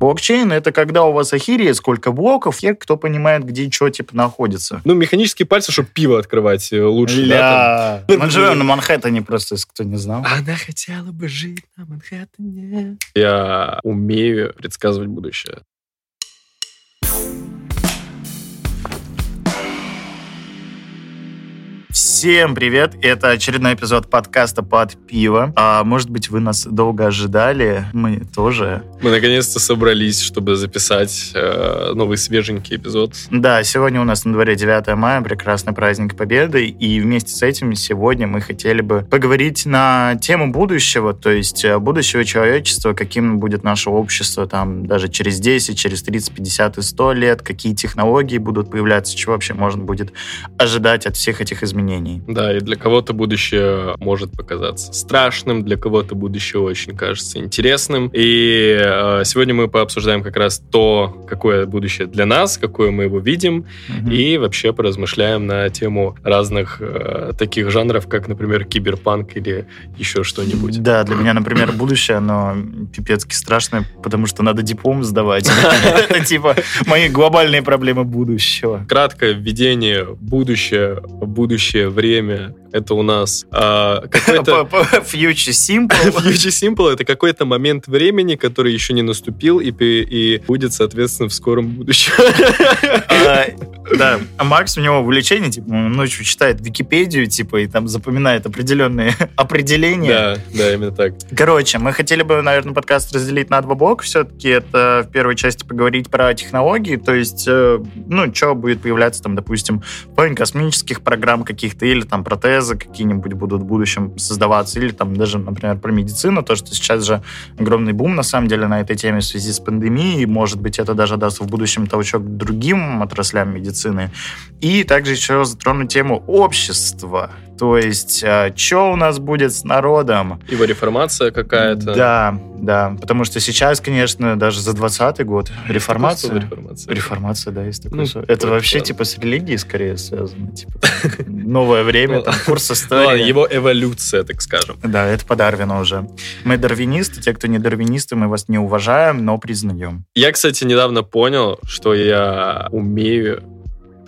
Блокчейн — это когда у вас ахирия, сколько блоков, и кто понимает, где что, типа, находится. Ну, механические пальцы, чтобы пиво открывать э, лучше, да? Ля. там? Мы живем на Манхэттене, просто, если кто не знал. Она хотела бы жить на Манхэттене. Я умею предсказывать будущее. Всем привет! Это очередной эпизод подкаста «Под пиво». А, может быть, вы нас долго ожидали. Мы тоже. Мы наконец-то собрались, чтобы записать э, новый свеженький эпизод. Да, сегодня у нас на дворе 9 мая, прекрасный праздник Победы. И вместе с этим сегодня мы хотели бы поговорить на тему будущего, то есть э, будущего человечества, каким будет наше общество там даже через 10, через 30, 50 и 100 лет, какие технологии будут появляться, чего вообще можно будет ожидать от всех этих изменений. Да, и для кого-то будущее может показаться страшным, для кого-то будущее очень кажется интересным. И э, сегодня мы пообсуждаем как раз то, какое будущее для нас, какое мы его видим, Мгм. и вообще поразмышляем на тему разных э, таких жанров, как, например, киберпанк или еще что-нибудь. Да, для меня, например, будущее, оно пипецки страшное, потому что надо диплом сдавать. Это типа мои глобальные проблемы будущего. Краткое введение будущее, будущее время. Это у нас а, какой-то Future Simple. Future Simple это какой-то момент времени, который еще не наступил и, будет, соответственно, в скором будущем. Да, а Макс, у него увлечение, типа, он ночью читает Википедию, типа, и там запоминает определенные определения. Да, да, именно так. Короче, мы хотели бы, наверное, подкаст разделить на два блока. Все-таки это в первой части поговорить про технологии, то есть, э, ну, что будет появляться там, допустим, в плане космических программ каких-то, или там протезы какие-нибудь будут в будущем создаваться, или там даже, например, про медицину, то, что сейчас же огромный бум, на самом деле, на этой теме в связи с пандемией, и, может быть, это даже даст в будущем толчок другим отраслям медицины. И также еще затрону тему общества, то есть, что у нас будет с народом, Его реформация какая-то. да, да. Потому что сейчас, конечно, даже за 20 год реформация. реформация? Реформация, да, есть такое Ну, слово. Это вообще ладно. типа с религией скорее связано. Типа, новое время, там, курс Ну истории. его эволюция, так скажем. Да, это по Дарвину уже. Мы дарвинисты, те, кто не дарвинисты, мы вас не уважаем, но признаем. Я, кстати, недавно понял, что я умею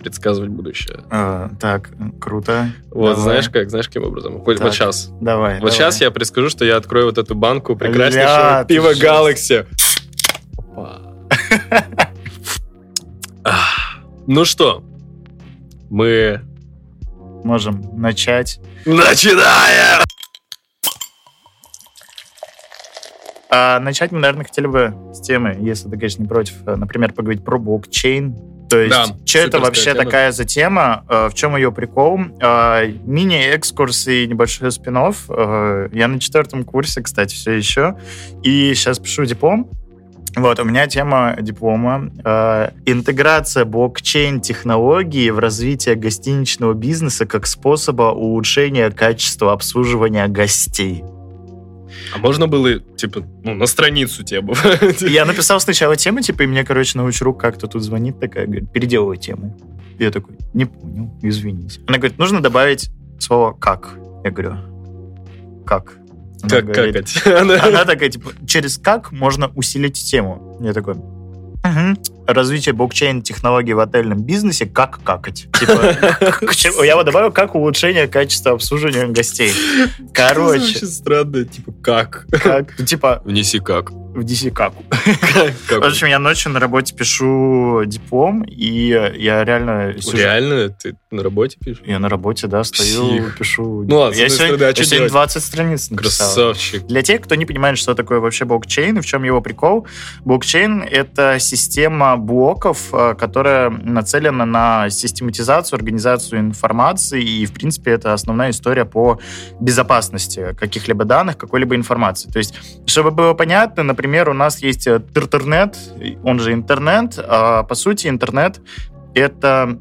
предсказывать будущее. А, так, круто. Вот, Давай. знаешь как? Знаешь каким образом? Вот, Так. сейчас. Давай. Вот сейчас я предскажу, что я открою вот эту банку Ля, прекраснейшего ты пива. Galaxy. Ну что, мы Можем начать. начинаем! А начать мы, наверное, хотели бы с темы, если ты, конечно, не против, э, например, поговорить про блокчейн. То есть, Да, что это вообще тема. такая за тема, э, в чем ее прикол? Э, Мини-экскурс и небольшой спин Я на четвертом курсе, кстати, все еще. И сейчас пишу диплом. Вот, у меня тема диплома э, «Интеграция блокчейн-технологии в развитие гостиничного бизнеса как способа улучшения качества обслуживания гостей». А можно было, типа, ну, на страницу тему? Я написал сначала тему, типа, и мне, короче, научрук как-то тут звонит такая, говорит, переделывай тему. И я такой, не понял, извините. Она говорит, нужно добавить слово «как». Я говорю, «как». Она Как говорит, какать? Она- такая, типа, через «как» можно усилить тему. Я такой, «Мгм. Развитие блокчейн-технологий в отельном бизнесе, как какать. Типа, я вот добавил, как улучшение качества обслуживания гостей. Короче, очень странно, типа, как? как, ну, типа, Внеси как. В DC каку. Как? В общем, я ночью на работе пишу диплом, и я реально... Реально? Ты на работе пишешь? Я на работе, да, стою, пишу. Ну ладно, я одной сегодня, стороны, а? 20 страниц написал. Красавчик. Для тех, кто не понимает, что такое вообще блокчейн и в чем его прикол, блокчейн — это система блоков, э, которая нацелена на систематизацию, организацию информации, и, в принципе, это основная история по безопасности каких-либо данных, какой-либо информации. То есть, чтобы было понятно, например, у нас есть э, интернет, он же интернет, а по сути интернет — это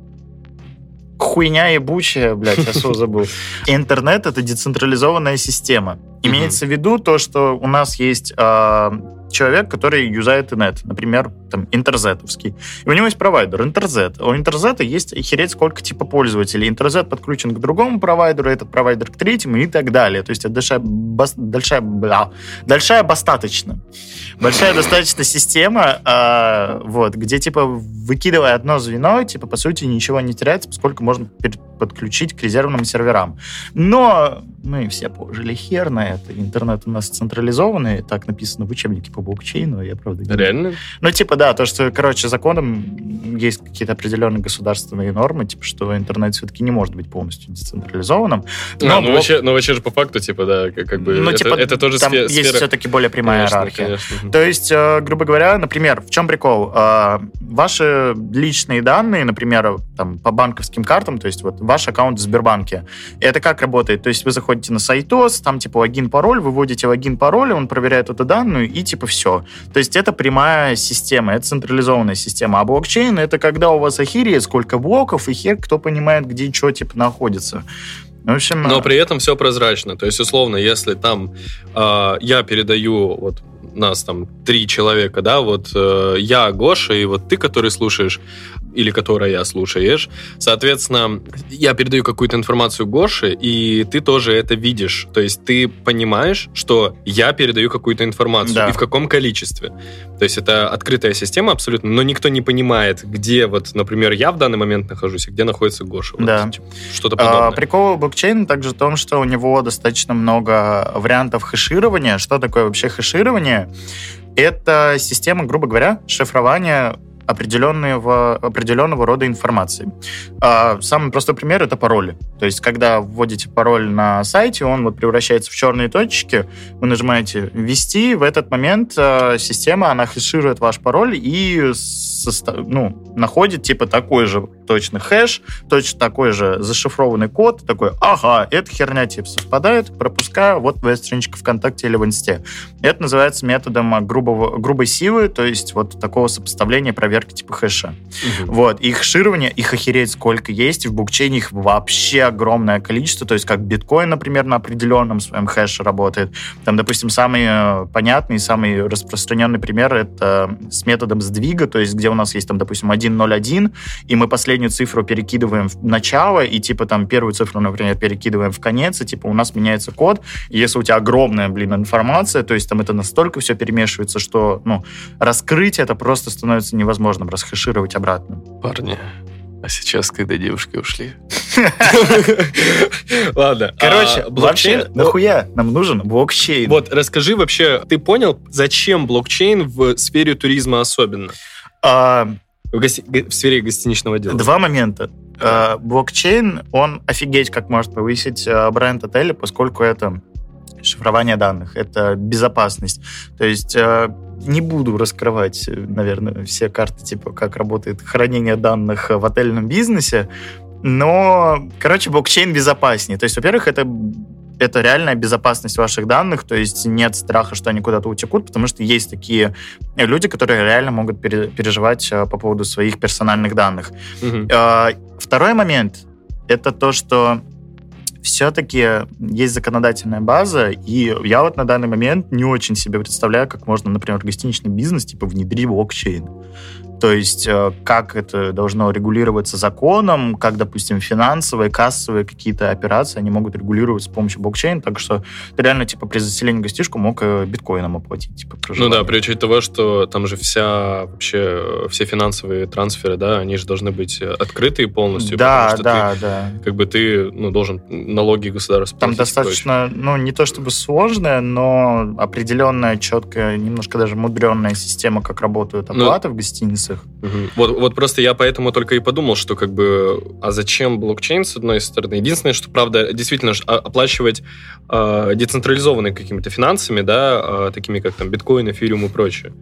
хуйня ебучая, блядь, я слово забыл. Интернет — это децентрализованная система. Имеется в виду то, что у нас есть а, человек, который юзает инет, например, там, интерзетовский. И у него есть провайдер, интерзет. У интерзета есть охереть сколько типа пользователей. Интерзет подключен к другому провайдеру, этот провайдер к третьему и так далее. То есть это большая, бас, большая, бля, большая достаточно. Большая достаточно система, э, вот, где типа выкидывая одно звено, типа по сути ничего не теряется, поскольку можно подключить к резервным серверам. Но мы все положили хер на это. Интернет у нас централизованный, так написано в учебнике по блокчейну, я правда не Реально? Ну, типа, да, то, что, короче, законом есть какие-то определенные государственные нормы, типа, что интернет все-таки не может быть полностью децентрализованным. А, но а, ну, блок... вообще, ну, вообще же по факту, типа, да, как бы, ну, это, типа, это тоже там сфера... есть все-таки более прямая конечно, иерархия. Конечно. То есть, э, грубо говоря, например, в чем прикол? Э, ваши личные данные, например, там, по банковским картам, то есть вот ваш аккаунт в Сбербанке, это как работает? То есть вы заходите на сайтос, там типа логин, пароль, выводите логин, пароль, он проверяет эту данную, и типа все. То есть это прямая система, это централизованная система. А блокчейн — это когда у вас ахиреет сколько блоков, и хер кто понимает, где что типа находится. В общем, Но при этом все прозрачно. То есть, условно, если там э, я передаю вот нас там три человека, да, вот э, я, Гоша, и вот ты, который слушаешь, или которая слушаешь, соответственно, я передаю какую-то информацию Гоше, и ты тоже это видишь. То есть ты понимаешь, что я передаю какую-то информацию, да. и в каком количестве. То есть это открытая система абсолютно, но никто не понимает, где вот, например, я в данный момент нахожусь, и где находится Гоша. Вот, да. Типа, что-то подобное. А, прикол блокчейна также в том, что у него достаточно много вариантов хэширования. Что такое вообще хэширование? Это система, грубо говоря, шифрования определенного, определенного рода информации. А, самый простой пример — это пароли. То есть, когда вводите пароль на сайте, он вот превращается в черные точки, вы нажимаете «Ввести», в этот момент а, система, она хэширует ваш пароль и ну, находит типа такой же точно хэш, точно такой же зашифрованный код, такой, ага, эта херня типа совпадает, пропускаю, вот твоя страничка ВКонтакте или в Инсте. Это называется методом грубого, грубой силы, то есть вот такого сопоставления проверки типа хэша. Угу. Вот, и хэширование, их охереть сколько есть, в блокчейне их вообще огромное количество, то есть как биткоин, например, на определенном своем хэше работает. Там, допустим, самый э, понятный, самый распространенный пример это с методом сдвига, то есть где у нас есть там, допустим, 1.0.1, и мы последнюю цифру перекидываем в начало, и типа там первую цифру, например, перекидываем в конец, и типа у нас меняется код. И если у тебя огромная, блин, информация, то есть там это настолько все перемешивается, что, ну, раскрыть это просто становится невозможным, расхешировать обратно. Парни, а сейчас, когда девушки ушли? Ладно. Короче, а, блокчейн... Нахуя нам нужен блокчейн? Вот, расскажи вообще, ты понял, зачем блокчейн в сфере туризма особенно? А, в, гости... в сфере гостиничного дела. Два момента. А, блокчейн, он офигеть как может повысить а, бренд отеля, поскольку это шифрование данных, это безопасность. То есть а, не буду раскрывать, наверное, все карты, типа, как работает хранение данных в отельном бизнесе, но, короче, блокчейн безопаснее. То есть, во-первых, это это реальная безопасность ваших данных, то есть нет страха, что они куда-то утекут, потому что есть такие люди, которые реально могут переживать э, по поводу своих персональных данных. Угу. Второй момент — это то, что все-таки есть законодательная база, и я вот на данный момент не очень себе представляю, как можно, например, гостиничный бизнес типа внедрить блокчейн. То есть э, как это должно регулироваться законом, как, допустим, финансовые, кассовые какие-то операции, они могут регулировать с помощью блокчейна, так что ты реально, типа, при заселении гостишку мог э, биткоином оплатить, типа, Ну да, при учете того, что там же вся, вообще, все финансовые трансферы, да, они же должны быть открытые полностью, да, потому что да, ты, да. как бы ты, ну, должен налоги государства Там достаточно, ну, не то чтобы сложная, но определенная, четкая, немножко даже мудренная система, как работают ну, оплаты ну, в гостинице инвестициях. Угу. Вот, вот просто я поэтому только и подумал, что как бы, а зачем блокчейн, с одной стороны? Единственное, что, правда, действительно оплачивать э, децентрализованными какими-то финансами, да, э, такими как там биткоин, эфириум и прочее.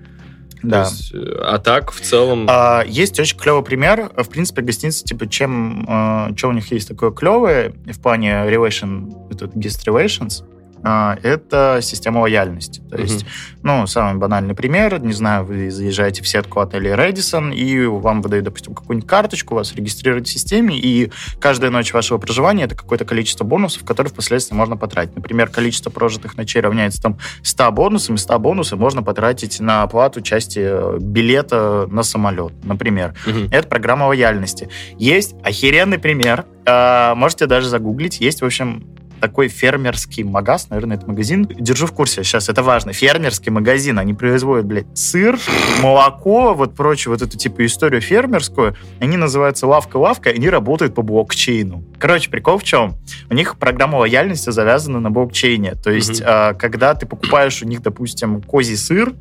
Да. Есть, а так, в целом... А, есть очень клевый пример. В принципе, гостиницы, типа, чем... Э, что у них есть такое клевое в плане relation, этот guest relations, а, это система лояльности. То есть, ну, самый банальный пример, не знаю, вы заезжаете в сетку отелей Редисон, и вам выдают, допустим, какую-нибудь карточку, вас регистрируют в системе, и каждая ночь вашего проживания это какое-то количество бонусов, которые впоследствии можно потратить. Например, количество прожитых ночей равняется там 100 бонусам, и 100 бонусов можно потратить на оплату части э, билета на самолет, например. Угу. Это программа лояльности. Есть охеренный пример, а, можете даже загуглить. Есть, в общем, такой фермерский магаз, наверное, это магазин. Держу в курсе сейчас, это важно. Фермерский магазин. Они производят, блядь, сыр, молоко, вот прочее, вот эту типа историю фермерскую. Они называются «Лавка-лавка», они работают по блокчейну. Короче, прикол в чем? У них программа лояльности завязана на блокчейне. То есть, mm-hmm. когда ты покупаешь у них, допустим, козий сыр,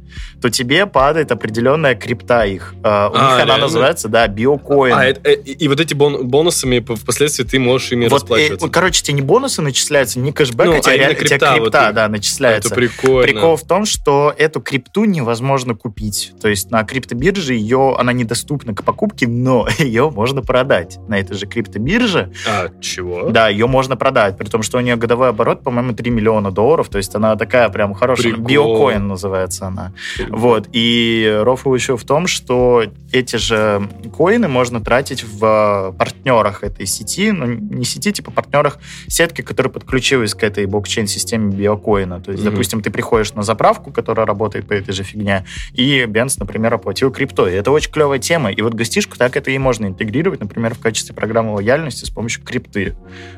то тебе падает определенная крипта их. А, у а, них реально? она называется, да, биокоин. А, и, и вот эти бон- бонусами впоследствии ты можешь ими вот, расплачиваться. Э, короче, тебе не бонусы начисляют, начисляется не кэшбэк, ну, а, тебе, а крипта, тебе крипта вот, да, начисляется. Это прикольно. Прикол в том, что эту крипту невозможно купить. То есть на криптобирже ее, она недоступна к покупке, но ее можно продать на этой же криптобирже. А, чего? Да, ее можно продать, при том, что у нее годовой оборот, по-моему, 3 миллиона долларов, то есть она такая прям хорошая, Прикол. биокоин называется она. Прикол. Вот, и рофл еще в том, что эти же коины можно тратить в партнерах этой сети, ну, не сети, типа партнерах сетки, которые подключилась к этой блокчейн-системе биокоина. То есть, mm-hmm. допустим, ты приходишь на заправку, которая работает по этой же фигне, и Бенц, например, оплатил криптой. Это очень клевая тема. И вот гостишку так это и можно интегрировать, например, в качестве программы лояльности с помощью крипты.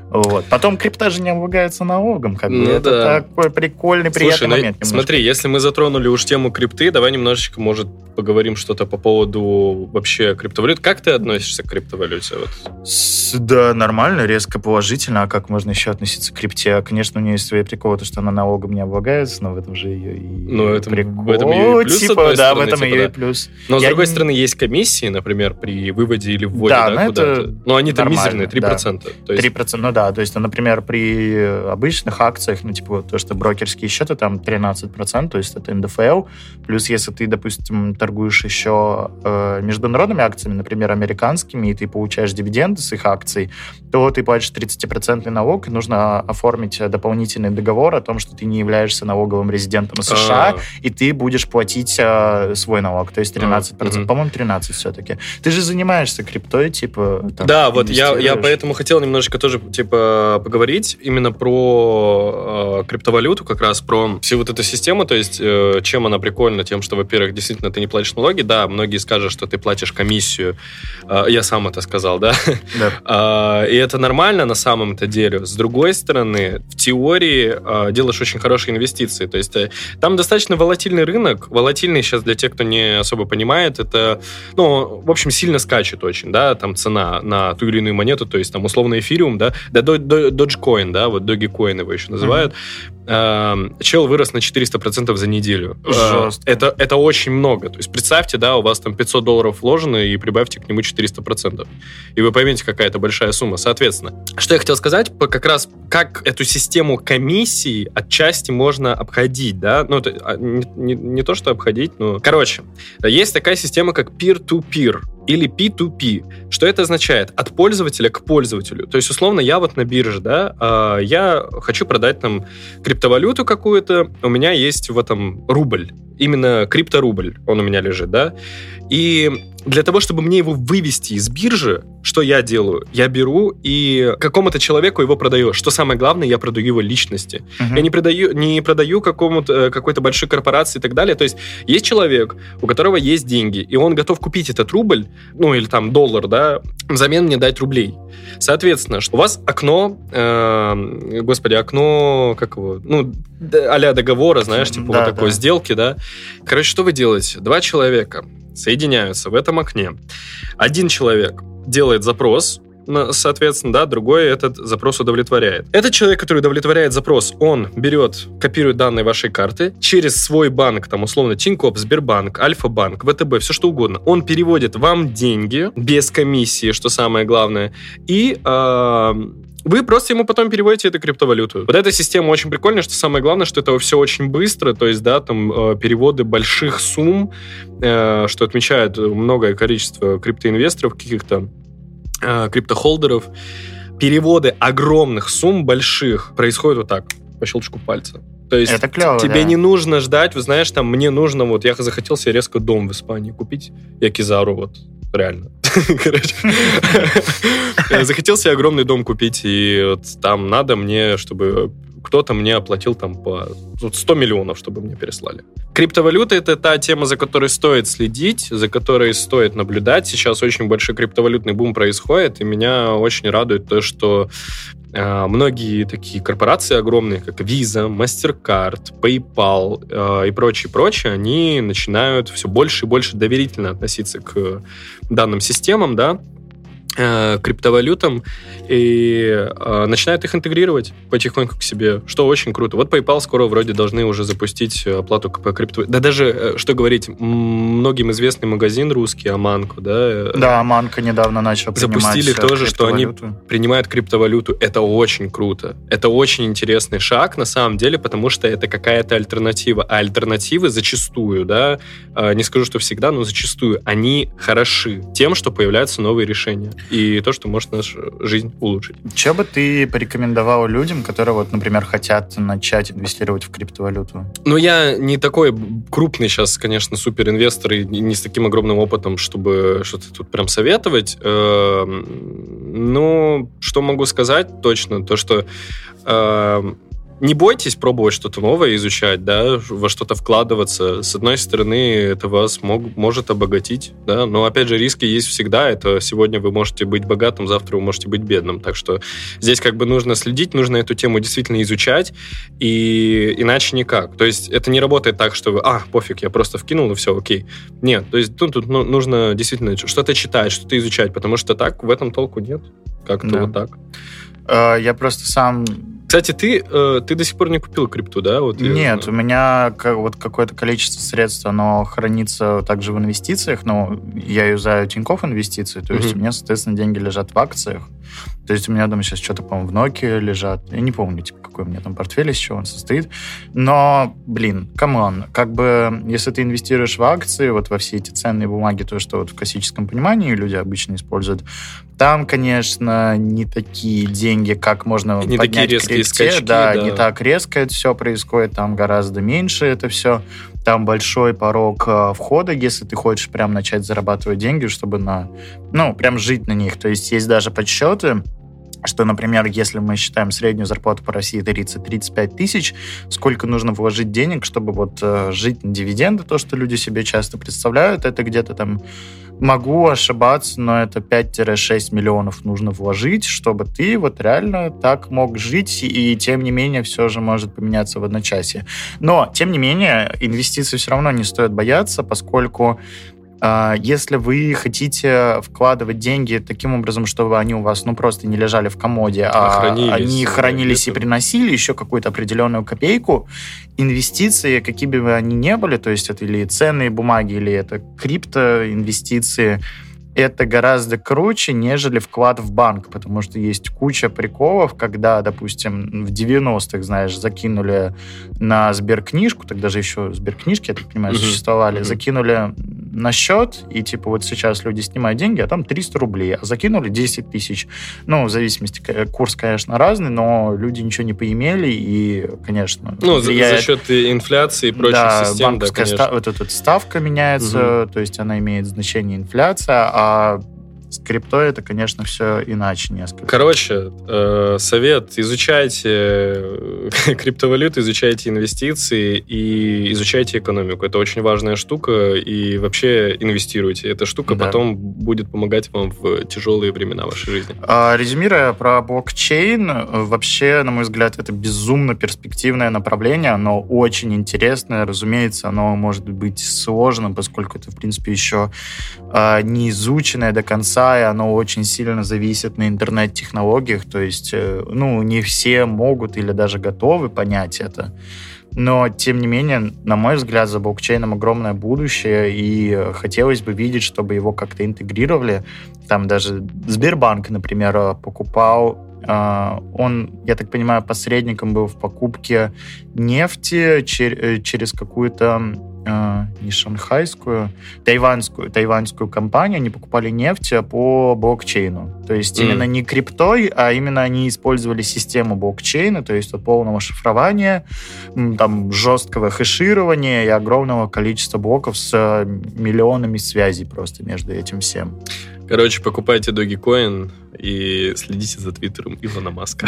Вот. Потом крипта же не облагается налогом. Как ну, это да. такой прикольный, приятный Слушай, ну, момент. Ну, смотри, если мы затронули уж тему крипты, давай немножечко, может, поговорим что-то по поводу вообще криптовалют. Как ты относишься к криптовалюте? Вот? Да, нормально, резко положительно. А как можно еще относиться крипте? Конечно, у нее есть свои приколы, то, что она налогом не облагается, но в этом же ее и ну, это, прикол. В этом ее и плюс, типа, да, стороны, в этом типа, ее да. и плюс. Но, с Я другой не... стороны, есть комиссии, например, при выводе или вводе да, да, куда-то. Но они-то мизерные, 3%. Да. Есть... 3%, ну да, то есть, например, при обычных акциях, ну, типа, то, что брокерские счеты, там 13%, то есть это НДФЛ, плюс если ты, допустим, торгуешь еще э, международными акциями, например, американскими, и ты получаешь дивиденды с их акций, то ты платишь 30% налог, и нужно оформить дополнительный договор о том, что ты не являешься налоговым резидентом США, А-а-а. и ты будешь платить э, свой налог, то есть 13%, А-а-а. по-моему, 13 все-таки. Ты же занимаешься криптой, типа... Да, вот я, я поэтому хотел немножечко тоже, типа, поговорить именно про э, криптовалюту, как раз про всю вот эту систему, то есть э, чем она прикольна, тем, что, во-первых, действительно ты не платишь налоги, да, многие скажут, что ты платишь комиссию, э, я сам это сказал, да, да. э, и это нормально на самом-то деле. С другой стороны, в теории э, делаешь очень хорошие инвестиции, то есть э, там достаточно волатильный рынок, волатильный сейчас для тех, кто не особо понимает, это, ну, в общем, сильно скачет очень, да, там цена на ту или иную монету, то есть там условно эфириум, да, да, Dogecoin, да, вот Dogecoin его еще называют, mm-hmm. чел вырос на 400% за неделю. Жестко. Это, это очень много. То есть представьте, да, у вас там 500 долларов вложено, и прибавьте к нему 400%. И вы поймете, какая это большая сумма. Соответственно, что я хотел сказать, как раз как эту систему комиссии отчасти можно обходить, да, ну, это а, не, не, не то, что обходить, но... Короче, есть такая система, как peer-to-peer или P2P. Что это означает? От пользователя к пользователю. То есть, условно, я вот на бирже, да, а, я хочу продать там криптовалюту какую-то, у меня есть в этом рубль, именно крипторубль, он у меня лежит, да, и для того, чтобы мне его вывести из биржи, что я делаю? Я беру и какому-то человеку его продаю. Что самое главное, я продаю его личности. Uh-huh. Я не продаю, не продаю какому-то, э, какой-то большой корпорации и так далее. То есть есть человек, у которого есть деньги, и он готов купить этот рубль, ну или там доллар, да, взамен мне дать рублей. Соответственно, у вас окно, э, господи, окно, как его, ну, а договора, знаешь, типа да, вот такой да. сделки, да. Короче, что вы делаете? Два человека соединяются в этом окне. Один человек делает запрос, соответственно, да, другой этот запрос удовлетворяет. Этот человек, который удовлетворяет запрос, он берет, копирует данные вашей карты через свой банк, там, условно, Тинькофф, Сбербанк, Альфа-банк, ВТБ, все что угодно. Он переводит вам деньги без комиссии, что самое главное, и э, вы просто ему потом переводите эту криптовалюту. Вот эта система очень прикольная, что самое главное, что это все очень быстро, то есть, да, там э, переводы больших сумм, э, что отмечает многое количество криптоинвесторов, каких-то э, криптохолдеров. Переводы огромных сумм больших происходят вот так по щелчку пальца. То есть Это клево, тебе да. не нужно ждать, вы знаешь, там мне нужно, вот я захотел себе резко дом в Испании купить, я Кизару вот, реально. Короче. Захотел себе огромный дом купить, и вот там надо мне, чтобы кто-то мне оплатил там по вот 100 миллионов, чтобы мне переслали. Криптовалюта — это та тема, за которой стоит следить, за которой стоит наблюдать. Сейчас очень большой криптовалютный бум происходит, и меня очень радует то, что э, многие такие корпорации огромные, как Visa, MasterCard, PayPal э, и прочее, прочее, они начинают все больше и больше доверительно относиться к данным системам, да, криптовалютам и э, начинают их интегрировать потихоньку к себе, что очень круто. Вот PayPal скоро вроде должны уже запустить оплату по криптовалюте. Да даже, э, что говорить, многим известный магазин русский, Аманку, да? э, Да, Манка недавно начал принимать Запустили э, тоже, что они принимают криптовалюту. Это очень круто. Это очень интересный шаг на самом деле, потому что это какая-то альтернатива. А альтернативы зачастую, да, э, не скажу, что всегда, но зачастую, они хороши тем, что появляются новые решения. И то, что может нашу жизнь улучшить. Че бы ты порекомендовал людям, которые, вот, например, хотят начать инвестировать в криптовалюту? Ну, я не такой крупный сейчас, конечно, суперинвестор и не с таким огромным опытом, чтобы что-то тут прям советовать. Эм, Ну, что могу сказать точно, то, что эм, не бойтесь пробовать что-то новое, изучать, да, во что-то вкладываться. С одной стороны, это вас мог- может обогатить, да, но, опять же, риски есть всегда. Это сегодня вы можете быть богатым, завтра вы можете быть бедным. Так что здесь как бы нужно следить, нужно эту тему действительно изучать, и иначе никак. То есть это не работает так, что вы, а, пофиг, я просто вкинул, и все, окей. Нет, то есть тут, тут ну, нужно действительно что-то читать, что-то изучать, потому что так в этом толку нет. Как-то Да. вот так. Э, Я просто сам... Кстати, ты, э, ты до сих пор не купил крипту, да? Вот, я Нет, у меня вот какое-то количество средств, оно хранится также в инвестициях, но я юзаю Тинькофф инвестиции, то есть Мгм. у меня, соответственно, деньги лежат в акциях. То есть у меня дома сейчас что-то, по-моему, в Nokia лежат. Я не помню, типа, какой у меня там портфель, из чего он состоит. Но, блин, come on, как бы, если ты инвестируешь в акции, вот во все эти ценные бумаги, то, что вот в классическом понимании люди обычно используют, там, конечно, не такие деньги, как можно И не поднять такие резкие крипте. скачки, да, да. не так резко это все происходит, там гораздо меньше это все. Там большой порог э, входа, если ты хочешь прям начать зарабатывать деньги, чтобы на, ну, прям жить на них. То есть есть даже подсчеты, что, например, если мы считаем среднюю зарплату по России 30-35 тысяч, сколько нужно вложить денег, чтобы вот э, жить на дивиденды, то, что люди себе часто представляют, это где-то там, могу ошибаться, но это 5-6 миллионов нужно вложить, чтобы ты вот реально так мог жить, и тем не менее все же может поменяться в одночасье. Но, тем не менее, инвестиций все равно не стоит бояться, поскольку если вы хотите вкладывать деньги таким образом, чтобы они у вас ну просто не лежали в комоде, а, А хранились, они хранились и приносили еще какую-то определенную копейку, инвестиции, какие бы они ни были, то есть это или ценные бумаги, или это криптоинвестиции, это гораздо круче, нежели вклад в банк, потому что есть куча приколов, когда, допустим, в 90-х, знаешь, закинули на сберкнижку, тогда же еще сберкнижки, я так понимаю, Мгм. существовали, Мгм. закинули на счет, и типа вот сейчас люди снимают деньги, а там 300 рублей, а закинули 10 тысяч. Ну, в зависимости, курс, конечно, разный, но люди ничего не поимели, и, конечно, Ну, за, за влияет счет инфляции и прочих да, систем, да, конечно. ста- вот эта ставка меняется, то есть она имеет значение инфляция, а uh, с криптой это, конечно, все иначе несколько. Короче, э, совет, изучайте э, криптовалюту, изучайте инвестиции и изучайте экономику. Это очень важная штука, и вообще инвестируйте. Эта штука Да. потом будет помогать вам в тяжелые времена вашей жизни. А, Резюмируя про блокчейн, вообще, на мой взгляд, это безумно перспективное направление, оно очень интересное, разумеется, оно может быть сложным, поскольку это, в принципе, еще а, не изученное до конца, и оно очень сильно зависит на интернет-технологиях, то есть, э, ну, не все могут или даже готовы понять это. Но, тем не менее, на мой взгляд, за блокчейном огромное будущее, и хотелось бы видеть, чтобы его как-то интегрировали. Там даже Сбербанк, например, э, покупал э, он, я так понимаю, посредником был в покупке нефти чер- через какую-то э, не шанхайскую, тайванскую, тайванскую компанию, они покупали нефть по блокчейну. То есть mm. именно не криптой, а именно они использовали систему блокчейна, то есть от полного шифрования, там жесткого хэширования и огромного количества блоков с э, миллионами связей просто между этим всем. Короче, покупайте Dogecoin и следите за твиттером Илона Маска.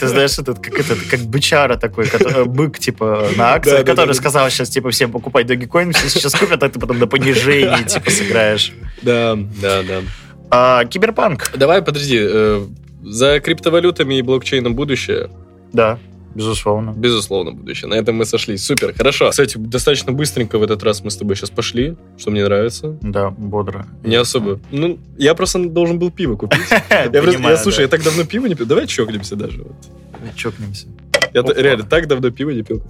Ты знаешь, этот как этот как бычара такой, бык типа на акции, который сказал сейчас типа всем покупать Dogecoin, все сейчас купят, а ты потом на понижении типа сыграешь. Да, да, да. А, киберпанк. Давай, подожди, э, за криптовалютами и блокчейном будущее. Да. Безусловно. Безусловно, будущее. На этом мы сошлись. Супер, хорошо. Кстати, достаточно быстренько в этот раз мы с тобой сейчас пошли, что мне нравится. Да, бодро. Не особо. Ну, я просто должен был пиво купить. Я слушай, я так давно пиво не пил. Давай чокнемся даже. Чокнемся. Я реально так давно пиво не пил.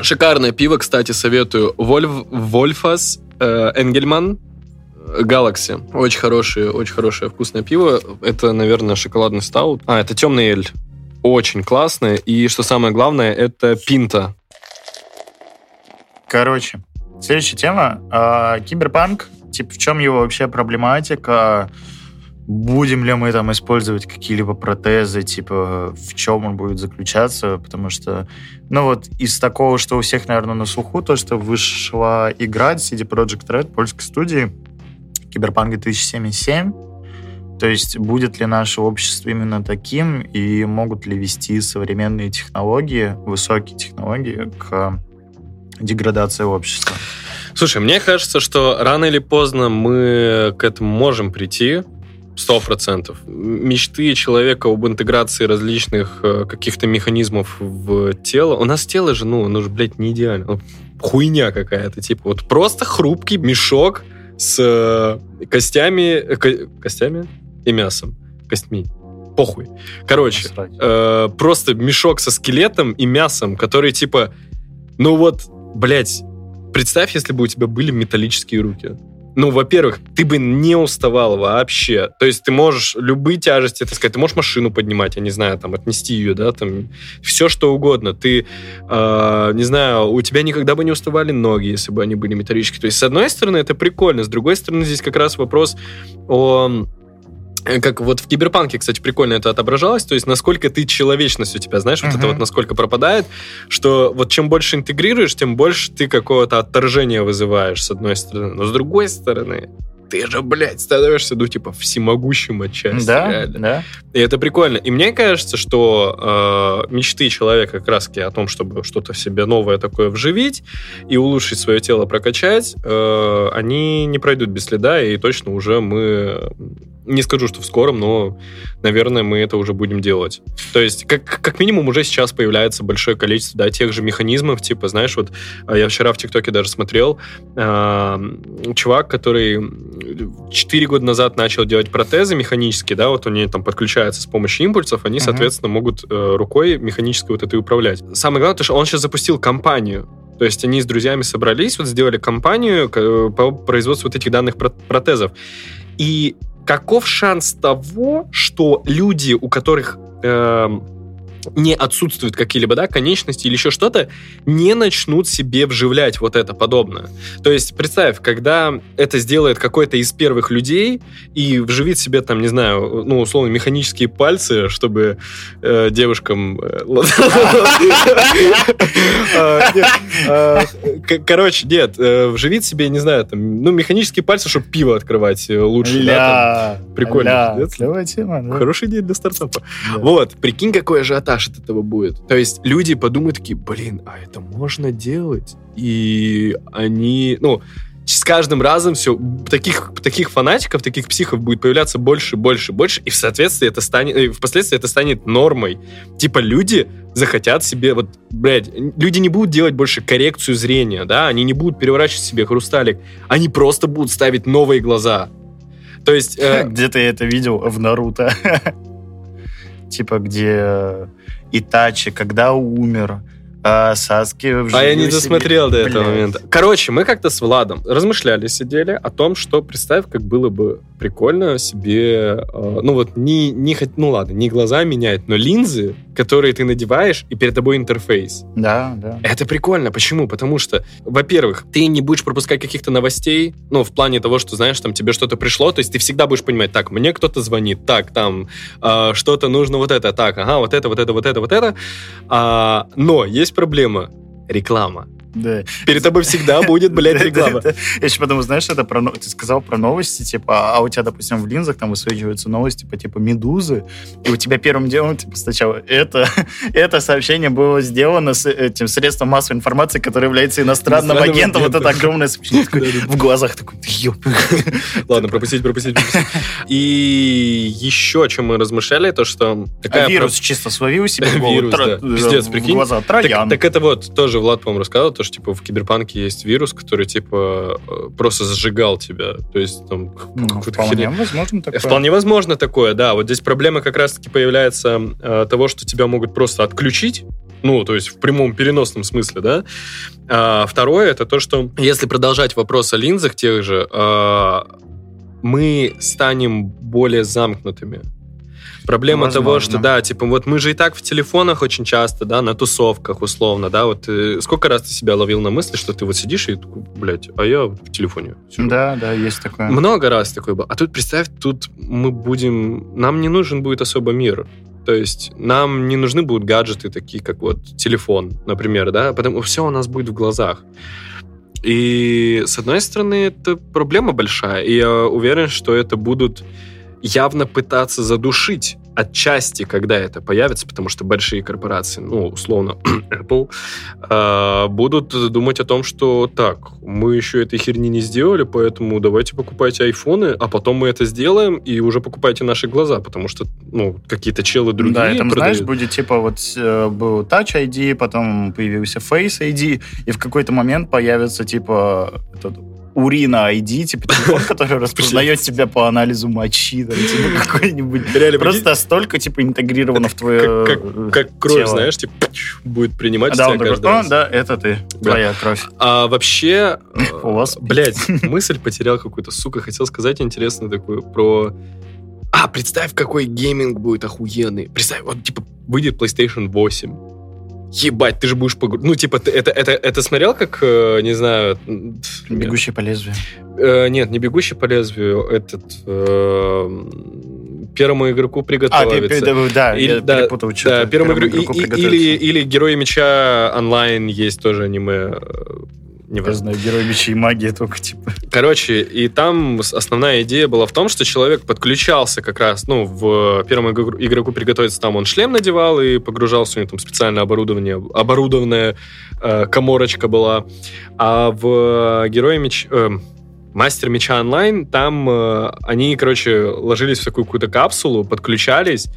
Шикарное пиво, кстати, советую. Вольфас э, Энгельман. Galaxy. Очень хорошее, очень хорошее вкусное пиво. Это, наверное, шоколадный стаут. А, это темный эль очень классные. И что самое главное, это пинта. Короче, следующая тема. Э, киберпанк. Типа, в чем его вообще проблематика? Будем ли мы там использовать какие-либо протезы, типа, в чем он будет заключаться, потому что, ну вот, из такого, что у всех, наверное, на слуху, то, что вышла игра CD Project Red, польской студии, Киберпанк 2077, то есть будет ли наше общество именно таким, и могут ли вести современные технологии, высокие технологии к деградации общества? Слушай, мне кажется, что рано или поздно мы к этому можем прийти, сто процентов. Мечты человека об интеграции различных э, каких-то механизмов в тело. У нас тело же, ну, оно же, блядь, не идеально. Ну, хуйня какая-то. Типа вот просто хрупкий мешок с э, костями... Э, костями? И мясом, костьми. Похуй. Короче, э, просто мешок со скелетом и мясом, который типа, ну вот, блядь, представь, если бы у тебя были металлические руки. Ну, во-первых, ты бы не уставал вообще. То есть ты можешь любые тяжести так сказать, ты можешь машину поднимать, я не знаю, там, отнести ее, да, там, все что угодно. Ты, э, не знаю, у тебя никогда бы не уставали ноги, если бы они были металлические. То есть, с одной стороны, это прикольно, с другой стороны, здесь как раз вопрос о как вот в Киберпанке, кстати, прикольно это отображалось, то есть насколько ты человечность у тебя, знаешь, uh-huh. вот это вот насколько пропадает, что вот чем больше интегрируешь, тем больше ты какого-то отторжения вызываешь, с одной стороны. Но с другой стороны, ты же, блядь, становишься, ну, типа, всемогущим отчасти. Да, реально. да. И это прикольно. И мне кажется, что э, мечты человека как раз о том, чтобы что-то в себе новое такое вживить и улучшить свое тело, прокачать, э, они не пройдут без следа, и точно уже мы не скажу, что в скором, но, наверное, мы это уже будем делать. То есть, как, как минимум, уже сейчас появляется большое количество да, тех же механизмов, типа, знаешь, вот э, я вчера в ТикТоке даже смотрел, э, чувак, который 4 года назад начал делать протезы механические, да, вот они там подключаются с помощью импульсов, они, uh-huh. соответственно, могут э, рукой механически вот это управлять. Самое главное, то, что он сейчас запустил компанию, то есть они с друзьями собрались, вот сделали компанию по производству вот этих данных протезов. И каков шанс того, что люди, у которых э, не отсутствуют какие-либо, да, конечности или еще что-то, не начнут себе вживлять вот это подобное. То есть, представь, когда это сделает какой-то из первых людей и вживит себе, там, не знаю, ну, условно, механические пальцы, чтобы э, девушкам... Э, а, короче, нет, э, вживит себе, не знаю, там, ну, механические пальцы, чтобы пиво открывать лучше. Прикольно. Хорошая идея для стартапа. Вот, прикинь, какой ажиотаж ажиотаж от этого будет. То есть люди подумают такие, блин, а это можно делать? И они, ну, с каждым разом все таких таких фанатиков, таких психов будет появляться больше, больше, больше, и в соответствии это станет, и впоследствии это станет нормой. Типа люди захотят себе вот, блядь, люди не будут делать больше коррекцию зрения, да, они не будут переворачивать себе хрусталик, они просто будут ставить новые глаза. То есть... Э... Где ты это видел в Наруто? Типа, где Итачи, когда умер, А Саски А я не досмотрел до этого момента. Короче, мы как-то с Владом размышляли, сидели о том, что представь, как было бы прикольно себе, э, ну вот не, не хоть, ну ладно, не глаза менять, но линзы, которые ты надеваешь, и перед тобой интерфейс. Да, да. Это прикольно. Почему? Потому что, во-первых, ты не будешь пропускать каких-то новостей, ну, в плане того, что, знаешь, там тебе что-то пришло, то есть ты всегда будешь понимать, так, мне кто-то звонит, так, там, э, что-то нужно вот это, так, ага, вот это, вот это, вот это, вот это. А, но есть проблема. Реклама. Да. Перед тобой всегда будет, блядь, реклама. Я еще потому, знаешь, это про, ты сказал про новости, типа, а у тебя, допустим, в линзах там высвечиваются новости по типа «Медузы», и у тебя первым делом, типа, сначала это, это сообщение было сделано с этим средством массовой информации, которое является иностранным агентом, вот это огромное сообщение в глазах такой, Ладно, пропустить, пропустить, пропустить. И еще о чем мы размышляли, то, что... Вирус чисто словил себе Вирус, да. Пиздец, прикинь. глаза. Так это вот тоже Влад, по-моему, рассказывал, то, что типа в Киберпанке есть вирус, который типа э, просто сжигал тебя. То есть там ну, вполне херня. возможно такое. Вполне возможно такое, да. Вот здесь проблема как раз-таки появляется э, того, что тебя могут просто отключить, ну, то есть в прямом переносном смысле, да. А второе, это то, что если продолжать вопрос о линзах тех же, э, мы станем более замкнутыми. Проблема Возможно. того, что, да, типа, вот мы же и так в телефонах очень часто, да, на тусовках условно, да, вот э, сколько раз ты себя ловил на мысли, что ты вот сидишь и блядь, а я в телефоне сижу. Да, да, есть такое. Много раз такое было. А тут, представь, тут мы будем... Нам не нужен будет особо мир. То есть нам не нужны будут гаджеты такие, как вот телефон, например, да, потому все у нас будет в глазах. И, с одной стороны, это проблема большая, и я уверен, что это будут явно пытаться задушить отчасти, когда это появится, потому что большие корпорации, ну, условно, Apple, э, будут думать о том, что так, мы еще этой херни не сделали, поэтому давайте покупайте айфоны, а потом мы это сделаем, и уже покупайте наши глаза, потому что, ну, какие-то челы другие Да, и там, продают. знаешь, будет типа вот э, был Touch ID, потом появился Face ID, и в какой-то момент появится типа этот Урина ID, типа телефон, который распознает тебя по анализу мочи, там, типа какой-нибудь. Реально, Просто столько, типа, интегрировано в твое Как, как, кровь, знаешь, типа, будет принимать да, тебя каждый раз. Да, это ты, твоя кровь. А вообще, у вас, блядь, мысль потерял какую-то, сука, хотел сказать интересную такую про а, представь, какой гейминг будет охуенный. Представь, вот, типа, выйдет PlayStation 8 Ебать, ты же будешь погружен. Ну, типа, ты это, это, это смотрел, как, э, не знаю... Бегущий по лезвию. Э, нет, не бегущий по лезвию, этот... Э, первому игроку приготовиться. А, да, или, я да, перепутал что-то. Да, первому, первому игроку, игроку и, или, или Герои Меча онлайн есть тоже аниме не знаю, герой мечи и магия только, типа. Короче, и там основная идея была в том, что человек подключался как раз, ну, в первом игроку приготовиться, там он шлем надевал и погружался, у него там специальное оборудование, оборудованная э, коморочка была. А в Герое меч... Э, Мастер меча онлайн, там э, они, короче, ложились в такую какую-то капсулу, подключались,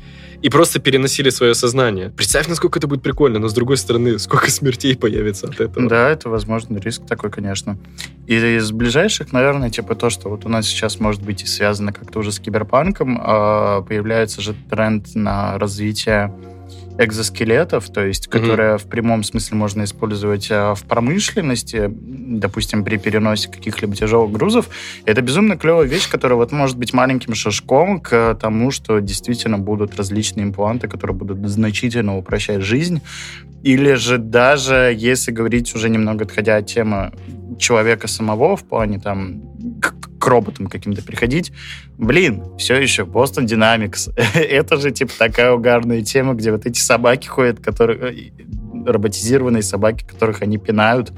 и просто переносили свое сознание. Представь, насколько это будет прикольно, но с другой стороны, сколько смертей появится от этого. Да, это возможно риск такой, конечно. И из ближайших, наверное, типа то, что вот у нас сейчас может быть и связано как-то уже с киберпанком, а, появляется же тренд на развитие экзоскелетов, то есть, которые mm-hmm. в прямом смысле можно использовать а, в промышленности, допустим, при переносе каких-либо тяжелых грузов. Это безумно клевая вещь, которая вот может быть маленьким шажком к тому, что действительно будут различные импланты, которые будут значительно упрощать жизнь. Или же даже, если говорить уже немного отходя от темы человека самого в плане там к роботам каким-то приходить. Блин, все еще Boston Dynamics. Это же типа такая угарная тема, где вот эти собаки ходят, которые э, роботизированные собаки, которых они пинают.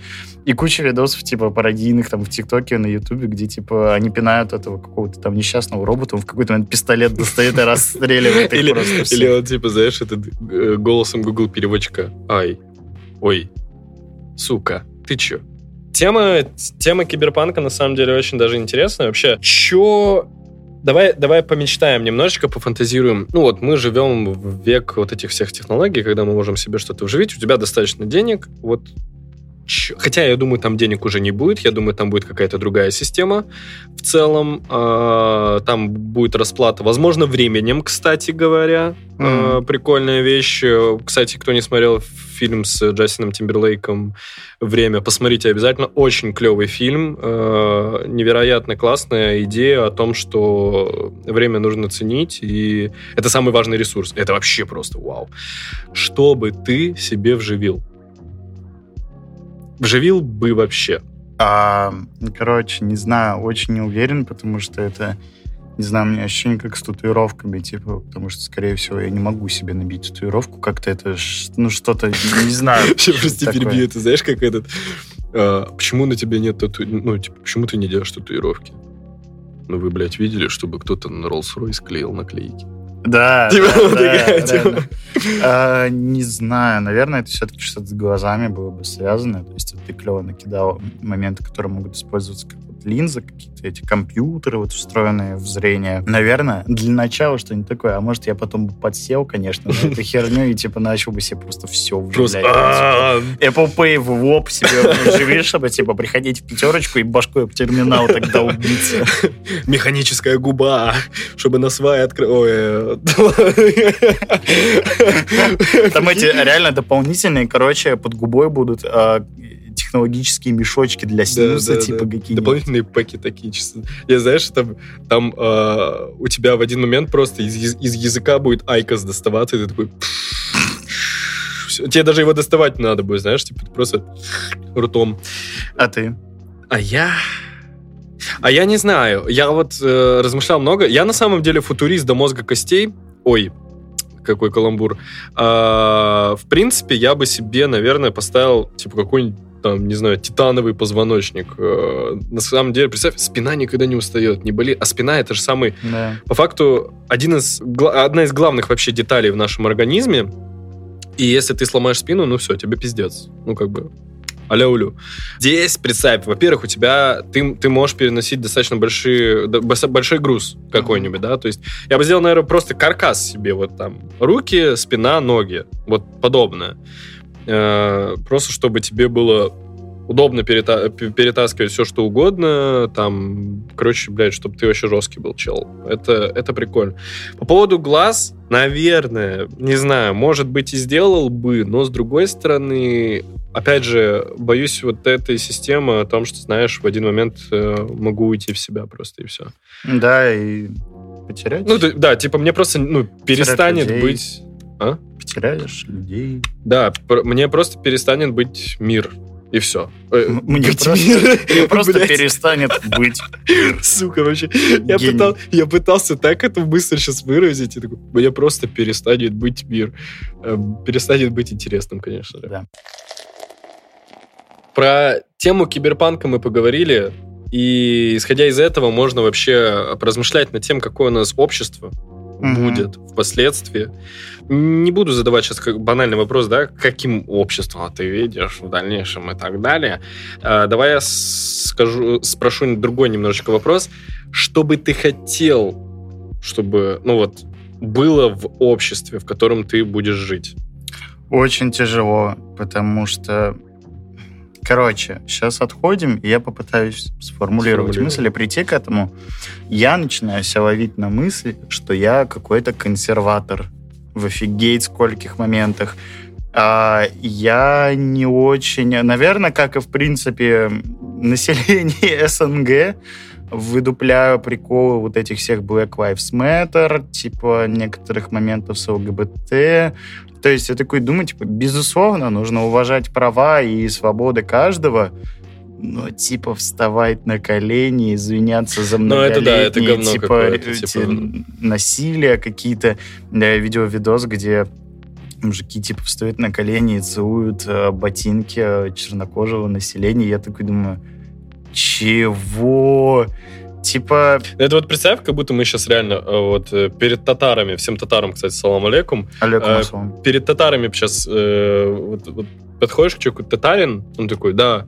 И куча видосов, типа, пародийных там в ТикТоке, на Ютубе, где, типа, они пинают этого какого-то там несчастного робота, он в какой-то момент пистолет достает и расстреливает их или, просто Или он, типа, знаешь, это э, голосом Google переводчика. Ай, ой, сука, ты чё? Тема, тема киберпанка на самом деле очень даже интересная. Вообще, чё давай, давай помечтаем немножечко, пофантазируем. Ну вот, мы живем в век вот этих всех технологий, когда мы можем себе что-то вживить, у тебя достаточно денег, вот Хотя, я думаю, там денег уже не будет. Я думаю, там будет какая-то другая система в целом. Э, Там будет расплата, возможно, временем, кстати говоря. Э, Мгм. Прикольная вещь. Кстати, кто не смотрел фильм с Джастином Тимберлейком «Время», посмотрите обязательно. Очень клевый фильм. Э, Невероятно классная идея о том, что время нужно ценить, и это самый важный ресурс. Это вообще просто вау. Что бы ты себе вживил? Вживил бы вообще. А, короче, не знаю, очень не уверен, потому что это, не знаю, у меня ощущение как с татуировками, типа, потому что, скорее всего, я не могу себе набить татуировку, как-то это, ну, что-то, не знаю. Прости, такое. перебью, ты знаешь, как этот... а, почему на тебе нет тату... Ну, типа, почему ты не делаешь татуировки? Ну, вы, блядь, видели, чтобы кто-то на Rolls-Royce клеил наклейки? Да, Типа, да. А, Не знаю, наверное, это все-таки что-то с глазами было бы связано. То есть ты клево накидал моменты, которые могут использоваться как линзы, какие-то эти компьютеры, вот встроенные в зрение. Наверное, для начала что-нибудь такое. А может, я потом бы подсел, конечно, на эту херню и типа начал бы себе просто все вживлять. а, Apple Pay в лоб себе вживишь, чтобы типа приходить в пятерочку и башкой об терминал тогда убиться. Механическая губа, чтобы на свай открыл... Там эти реально дополнительные, короче, под губой будут а, технологические мешочки для снюса, типа какие-нибудь. Дополнительные паки такие чисто. Я знаешь, там, там а, у тебя в один момент просто из, из- языка будет айкос доставаться, и ты такой... Тебе даже его доставать надо будет, знаешь, типа просто ртом. А ты? А я... А я не знаю. Я вот э, размышлял много. Я на самом деле футурист до мозга костей. Ой, какой каламбур. А, в принципе, я бы себе, наверное, поставил, типа, какой-нибудь там, не знаю, титановый позвоночник. Э, на самом деле, представь, спина никогда не устает, не болит. А спина это же самый, Да. по факту, один из, одна из главных вообще деталей в нашем организме. И если ты сломаешь спину, ну все, тебе пиздец. Ну, как бы, аля-улю. Здесь, представь, во-первых, у тебя, ты, ты можешь переносить достаточно большие, большой груз какой-нибудь, да, то есть я бы сделал, наверное, просто каркас себе, вот там, руки, спина, ноги, вот подобное. Э, Просто чтобы тебе было удобно перета- перетаскивать все, что угодно, там, короче, блядь, чтобы ты вообще жесткий был, чел. Это, это прикольно. По поводу глаз, наверное, не знаю, может быть и сделал бы, но с другой стороны, опять же, боюсь вот этой системы о том, что, знаешь, в один момент э, могу уйти в себя просто и все. Да, и потерять. Ну, да, типа мне просто, ну, перестанет быть... А? Потеряешь людей. Да, мне просто перестанет быть мир. И все. М- Мне просто, мне просто перестанет быть. Сука, вообще. Я, пытал- я пытался так эту мысль сейчас выразить. И такой, мне просто перестанет быть мир. Эм, Перестанет быть интересным, конечно же. Да. Про тему киберпанка мы поговорили. И исходя из этого, можно вообще поразмышлять над тем, какое у нас общество Мгм. будет впоследствии. Не буду задавать сейчас как банальный вопрос, да, каким обществом ты видишь в дальнейшем и так далее. А, давай я скажу, спрошу другой немножечко вопрос. Что бы ты хотел, чтобы, ну вот, было в обществе, в котором ты будешь жить? Очень тяжело, потому что... Короче, сейчас отходим, и я попытаюсь сформулировать мысль и прийти к этому. Я начинаю себя ловить на мысли, что я какой-то консерватор в офигеть скольких моментах. А, я не очень... Наверное, как и, в принципе, население СНГ, выдупляю приколы вот этих всех Black Lives Matter, типа некоторых моментов с ЛГБТ, то есть я такой думаю, типа, безусловно, нужно уважать права и свободы каждого, но типа вставать на колени, извиняться за Ну, это да, это многолетние, говно типа, эти типа. насилия какие-то. Я видел видос, где мужики типа встают на колени и целуют э, ботинки э, чернокожего населения. Я такой думаю, чего? Типа, Это вот представь, как будто мы сейчас реально э, вот э, перед татарами, всем татарам, кстати, салам алейкум, Олег Э, перед татарами сейчас вот, вот подходишь к человеку, татарин, он такой, да,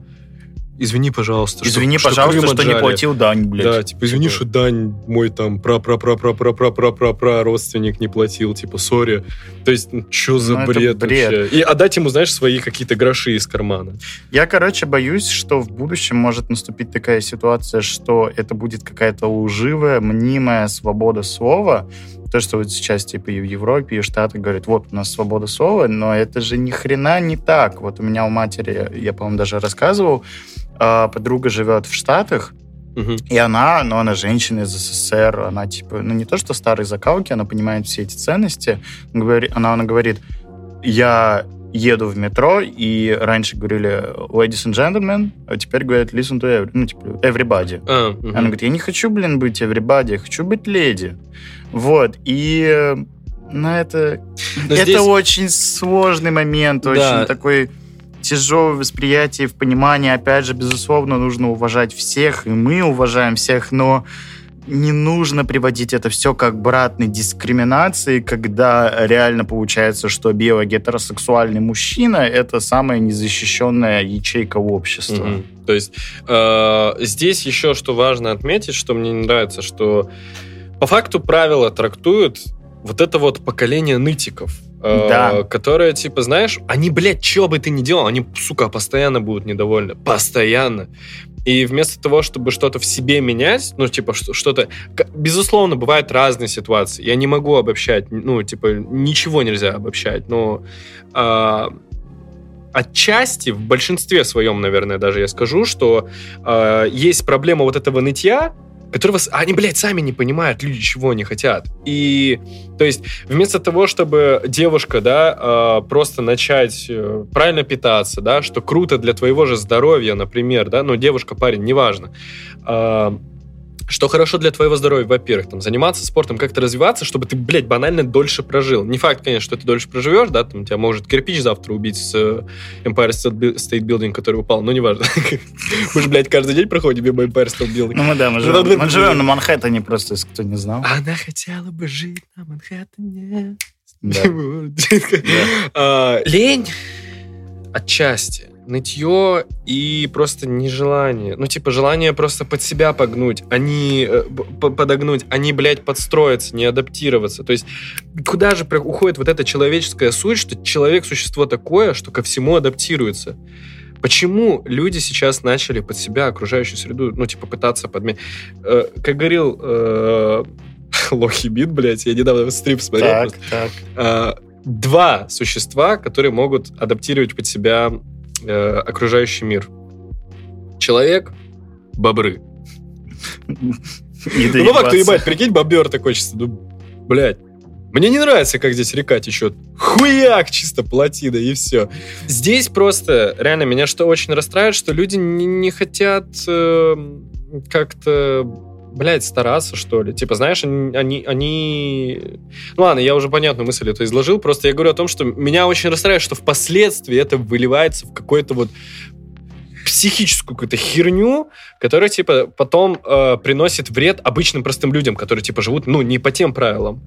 извини, пожалуйста. Извини, что, пожалуйста, что, что не платил дань, блядь. Да, типа, извини, типа... что дань мой там пра пра пра пра пра пра пра пра пра родственник не платил, типа, сори. То есть, что за ну, бред, бред вообще? И отдать ему, знаешь, свои какие-то гроши из кармана. Я, короче, боюсь, что в будущем может наступить такая ситуация, что это будет какая-то лживая, мнимая свобода слова, то, что вот сейчас типа и в Европе, и в Штатах говорят, вот у нас свобода слова, но это же ни хрена не так. Вот у меня у матери, я, по-моему, даже рассказывал, а, подруга живет в Штатах, Угу. И она, ну, она женщина из СССР, она, типа, ну, не то, что старые закалки, она понимает все эти ценности. Она, она говорит, я еду в метро, и раньше говорили ladies and gentlemen, а теперь говорят listen to every, ну, типа, everybody. А, угу. Она говорит, я не хочу, блин, быть everybody, я хочу быть леди. Вот, и... Ну, это... Но это здесь... очень сложный момент, да. очень такой тяжелое восприятие в понимании. Опять же, безусловно, нужно уважать всех, и мы уважаем всех, но не нужно приводить это все как обратной дискриминации, когда реально получается, что биогетеросексуальный мужчина — это самая незащищенная ячейка общества. Угу. То есть э, здесь еще что важно отметить, что мне не нравится, что по факту правила трактуют вот это вот поколение нытиков. Э, да. Которые, типа, знаешь, они, блядь, что бы ты ни делал, они, сука, постоянно будут недовольны. Постоянно. И вместо того, чтобы что-то в себе менять, ну, типа, что-то... Безусловно, бывают разные ситуации. Я не могу обобщать, ну, типа, ничего нельзя обобщать, но... Э, отчасти, в большинстве своем, наверное, даже я скажу, что э, есть проблема вот этого нытья, которого они, блядь, сами не понимают, люди чего они хотят. И, то есть, вместо того, чтобы девушка, да, э, просто начать э, правильно питаться, да, что круто для твоего же здоровья, например, да, ну, девушка, парень, неважно, э, что хорошо для твоего здоровья, во-первых, там, заниматься спортом, как-то развиваться, чтобы ты, блядь, банально дольше прожил. Не факт, конечно, что ты дольше проживешь, да, там тебя может кирпич завтра убить с э, Empire State Building, который упал, но неважно. Мы же, блядь, каждый день проходим мимо Empire State Building. Ну, мы, да, мы живем, мы живем на Манхэттене просто, если кто не знал. Она хотела бы жить на Манхэттене. А, лень отчасти нытье и просто нежелание. Ну, типа, желание просто под себя погнуть, а не э, подогнуть, а не, блядь, подстроиться, не адаптироваться. То есть, куда же уходит вот эта человеческая суть, что человек — существо такое, что ко всему адаптируется? Почему люди сейчас начали под себя окружающую среду, ну, типа, пытаться подменить? Э, как говорил э, Лохи Бит, блядь, я недавно стрип смотрел. Так, так. Э, два существа, которые могут адаптировать под себя э, окружающий мир. Человек, бобры. Ну, факту, ебать, прикинь, бобер такой чисто, ну, блядь, мне не нравится, как здесь река течет. Хуяк, чисто плотина, и все. Здесь просто, реально, меня что очень расстраивает, что люди не, не хотят э, как-то блядь, стараться, что ли. Типа, знаешь, они, они. Ну ладно, я уже понятную мысль это изложил, просто я говорю о том, что меня очень расстраивает, что впоследствии это выливается в какой-то вот психическую какую-то херню, которая, типа, потом э, приносит вред обычным простым людям, которые, типа, живут, ну, не по тем правилам.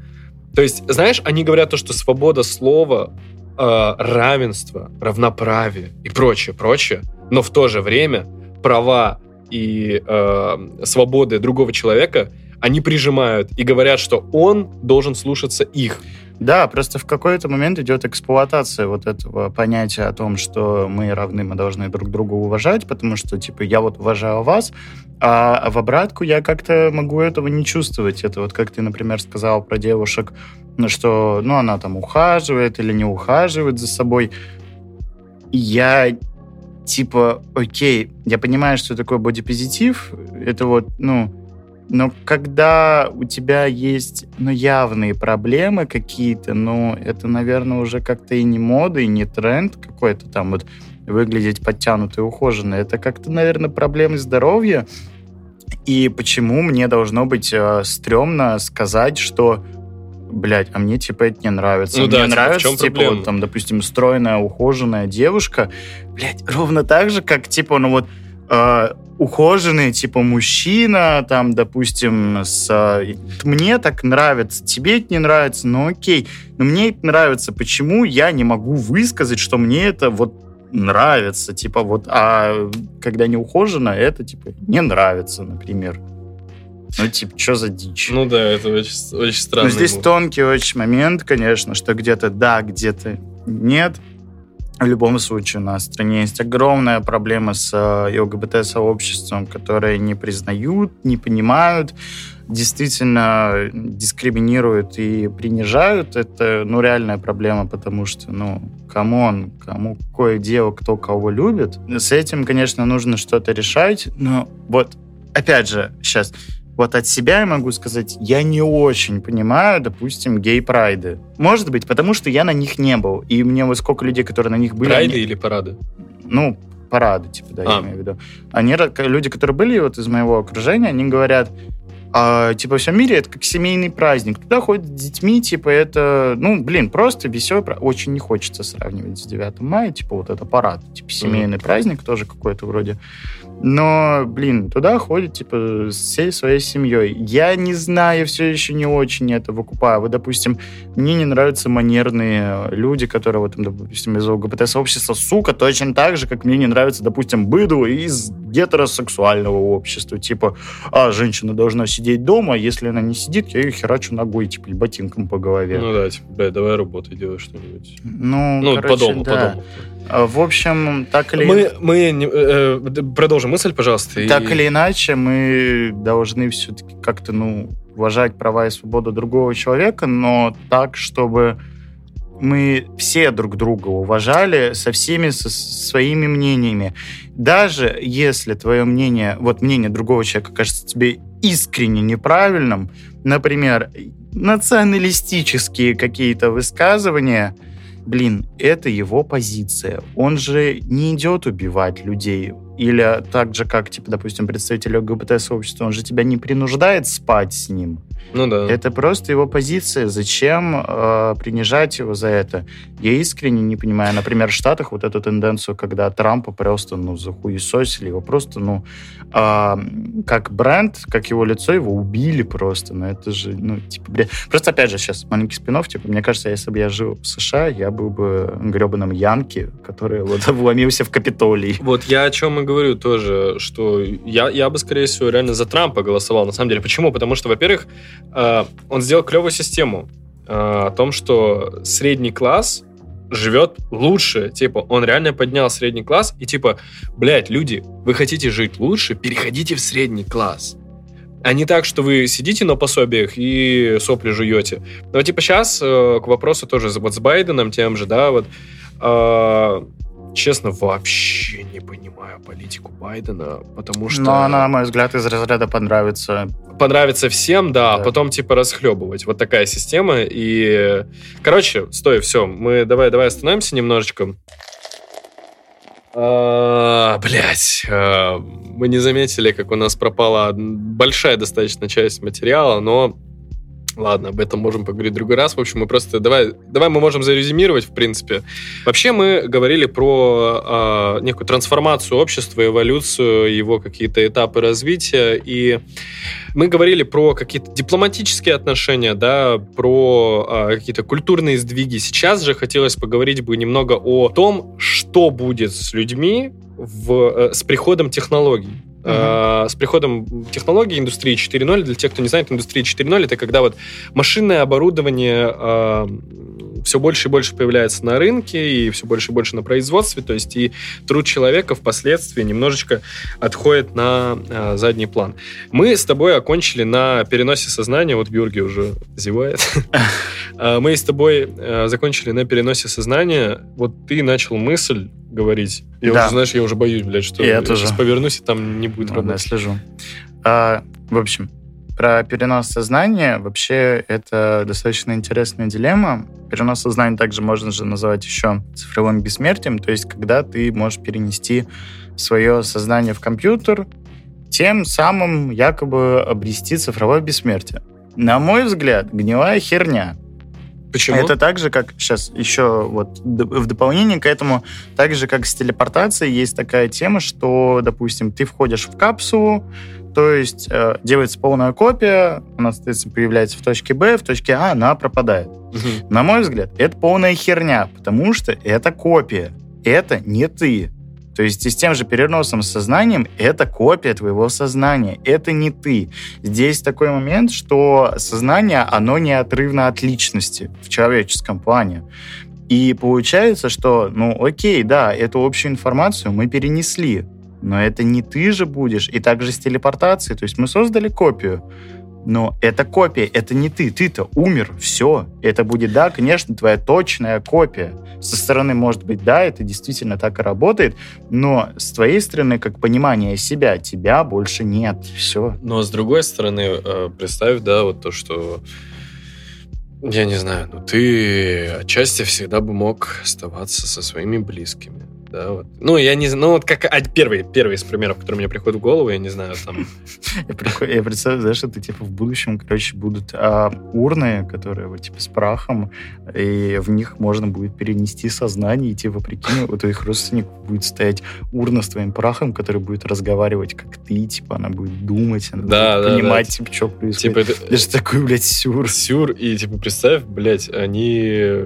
То есть, знаешь, они говорят то, что свобода слова, э, равенство, равноправие и прочее, прочее, но в то же время права и э, свободы другого человека, они прижимают и говорят, что он должен слушаться их. Да, просто в какой-то момент идет эксплуатация вот этого понятия о том, что мы равны, мы должны друг друга уважать, потому что, типа, я вот уважаю вас, а в обратку я как-то могу этого не чувствовать. Это вот как ты, например, сказал про девушек, ну, что, ну, она там ухаживает или не ухаживает за собой. Я типа, окей, я понимаю, что такое бодипозитив, это вот, ну, но когда у тебя есть, ну, явные проблемы какие-то, ну, это, наверное, уже как-то и не мода, и не тренд какой-то там вот выглядеть подтянутой ухоженной. Это как-то, наверное, проблемы здоровья. И почему мне должно быть э, стрёмно сказать, что блядь, а мне типа это не нравится. Ну, мне да, типа, нравится, типа, типа вот, там, допустим, стройная, ухоженная девушка, блядь, ровно так же, как, типа, ну вот, э, ухоженный, типа, мужчина, там, допустим, с... Э, мне так нравится, тебе это не нравится, ну окей, но мне это нравится. Почему я не могу высказать, что мне это вот нравится, типа вот, а когда не ухожено, это типа не нравится, например. Ну, типа, что за дичь? Ну да, это очень, очень странно. Но здесь тонкий очень момент, конечно, что где-то да, где-то нет. В любом случае, у нас в стране есть огромная проблема с э, ЛГБТ-сообществом, которые не признают, не понимают, действительно дискриминируют и принижают. Это, ну, реальная проблема, потому что, ну, come on, кому какое дело, кто кого любит. С этим, конечно, нужно что-то решать, но вот, опять же, сейчас вот от себя я могу сказать, я не очень понимаю, допустим, гей-прайды. Может быть, потому что я на них не был. И мне вот сколько людей, которые на них были... Прайды они... или парады? Ну, парады, типа, да, а. я имею в виду. Они, люди, которые были вот из моего окружения, они говорят, а, типа, во всем мире это как семейный праздник. Туда ходят с детьми, типа, это, ну, блин, просто веселый праздник. Очень не хочется сравнивать с 9 мая, типа, вот это парад, типа, семейный mm-hmm. праздник тоже какой-то вроде. Но, блин, туда ходят, типа, всей своей семьей. Я не знаю, все еще не очень это выкупаю. Вот, допустим, мне не нравятся манерные люди, которые, вот, допустим, из ЛГБТ-сообщества, сука, точно так же, как мне не нравится, допустим, быдло из гетеросексуального общества. Типа, а, женщина должна сидеть дома, если она не сидит, я ее херачу ногой, типа, ботинком по голове. Ну да, типа, бля, давай работай, делай что-нибудь. Ну, ну короче, по дому, да. по дому. А, в общем, так или... Мы, мы э, э продолжим мысль, пожалуйста. Так и... или иначе, мы должны все-таки как-то, ну, уважать права и свободу другого человека, но так, чтобы мы все друг друга уважали со всеми со своими мнениями. Даже если твое мнение, вот мнение другого человека кажется тебе искренне неправильным, например, националистические какие-то высказывания – блин, это его позиция. Он же не идет убивать людей. Или так же, как, типа, допустим, представитель ЛГБТ-сообщества, он же тебя не принуждает спать с ним. Ну да. Это просто его позиция. Зачем э, принижать его за это? Я искренне не понимаю. Например, в Штатах вот эту тенденцию, когда Трампа просто, ну, захуесосили его просто, ну, э, как бренд, как его лицо, его убили просто. Ну, это же, ну, типа, блядь. Просто, опять же, сейчас маленький спинов, типа, мне кажется, если бы я жил в США, я был бы гребаным Янки, который вот вломился в Капитолий. Вот я о чем и говорю тоже, что я, я бы, скорее всего, реально за Трампа голосовал, на самом деле. Почему? Потому что, во-первых, Э, он сделал клевую систему э, о том, что средний класс живет лучше. Типа, он реально поднял средний класс, и типа, блядь, люди, вы хотите жить лучше, переходите в средний класс. А не так, что вы сидите на пособиях и сопли жуете. Но типа сейчас э, к вопросу тоже вот с Байденом тем же, да, вот честно, вообще не понимаю политику Байдена, потому что... Но она, на мой взгляд, из разряда понравится. Понравится всем, да, да. а потом типа расхлебывать. Вот такая система. И, короче, стой, все, мы давай, давай остановимся немножечко. А, блять, а, мы не заметили, как у нас пропала большая достаточно часть материала, но Ладно, об этом можем поговорить в другой раз. В общем, мы просто... Давай, давай мы можем зарезюмировать, в принципе. Вообще мы говорили про э, некую трансформацию общества, эволюцию, его какие-то этапы развития. И мы говорили про какие-то дипломатические отношения, да, про э, какие-то культурные сдвиги. Сейчас же хотелось поговорить бы немного о том, что будет с людьми в, э, с приходом технологий. Uh-huh. С приходом технологий индустрии 4.0, для тех, кто не знает, индустрия 4.0 это когда вот машинное оборудование э, все больше и больше появляется на рынке и все больше и больше на производстве, то есть и труд человека впоследствии немножечко отходит на э, задний план. Мы с тобой окончили на переносе сознания, вот Георгий уже зевает. Мы с тобой закончили на переносе сознания, вот ты начал мысль говорить. Я да. уже, знаешь, я уже боюсь, блядь, что я, я тоже. сейчас повернусь, и там не будет ну, работать. Да, слежу. А, в общем, про перенос сознания вообще это достаточно интересная дилемма. Перенос сознания также можно же называть еще цифровым бессмертием, то есть когда ты можешь перенести свое сознание в компьютер, тем самым якобы обрести цифровое бессмертие. На мой взгляд, гнилая херня. Почему? Это так же, как сейчас еще вот в дополнение к этому, так же, как с телепортацией, есть такая тема, что, допустим, ты входишь в капсулу, то есть э, делается полная копия, она, соответственно, появляется в точке Б, в точке А она пропадает. Угу. На мой взгляд, это полная херня, потому что это копия. это не ты. То есть и с тем же переносом сознанием это копия твоего сознания, это не ты. Здесь такой момент, что сознание, оно неотрывно от личности в человеческом плане. И получается, что, ну окей, да, эту общую информацию мы перенесли, но это не ты же будешь. И также с телепортацией, то есть мы создали копию, но это копия, это не ты. Ты-то умер, все. Это будет, да, конечно, твоя точная копия. Со стороны, может быть, да, это действительно так и работает, но с твоей стороны, как понимание себя, тебя больше нет. Все. Но с другой стороны, э, представь, да, вот то, что я не знаю, ну ты отчасти всегда бы мог оставаться со своими близкими да, вот. Ну, я не знаю, ну, вот как а, первый, первый из примеров, который мне приходит в голову, я не знаю, там... Я представляю, знаешь, это, типа, в будущем, короче, будут а, урны, которые, вот, типа, с прахом, и в них можно будет перенести сознание, и, типа, прикинь, у твоих родственников будет стоять урна с твоим прахом, который будет разговаривать, как ты, типа, она будет думать, она да, будет да, понимать, да. типа, что происходит. Типа, это... Даже такой, блядь, сюр. Сюр, и, типа, представь, блядь, они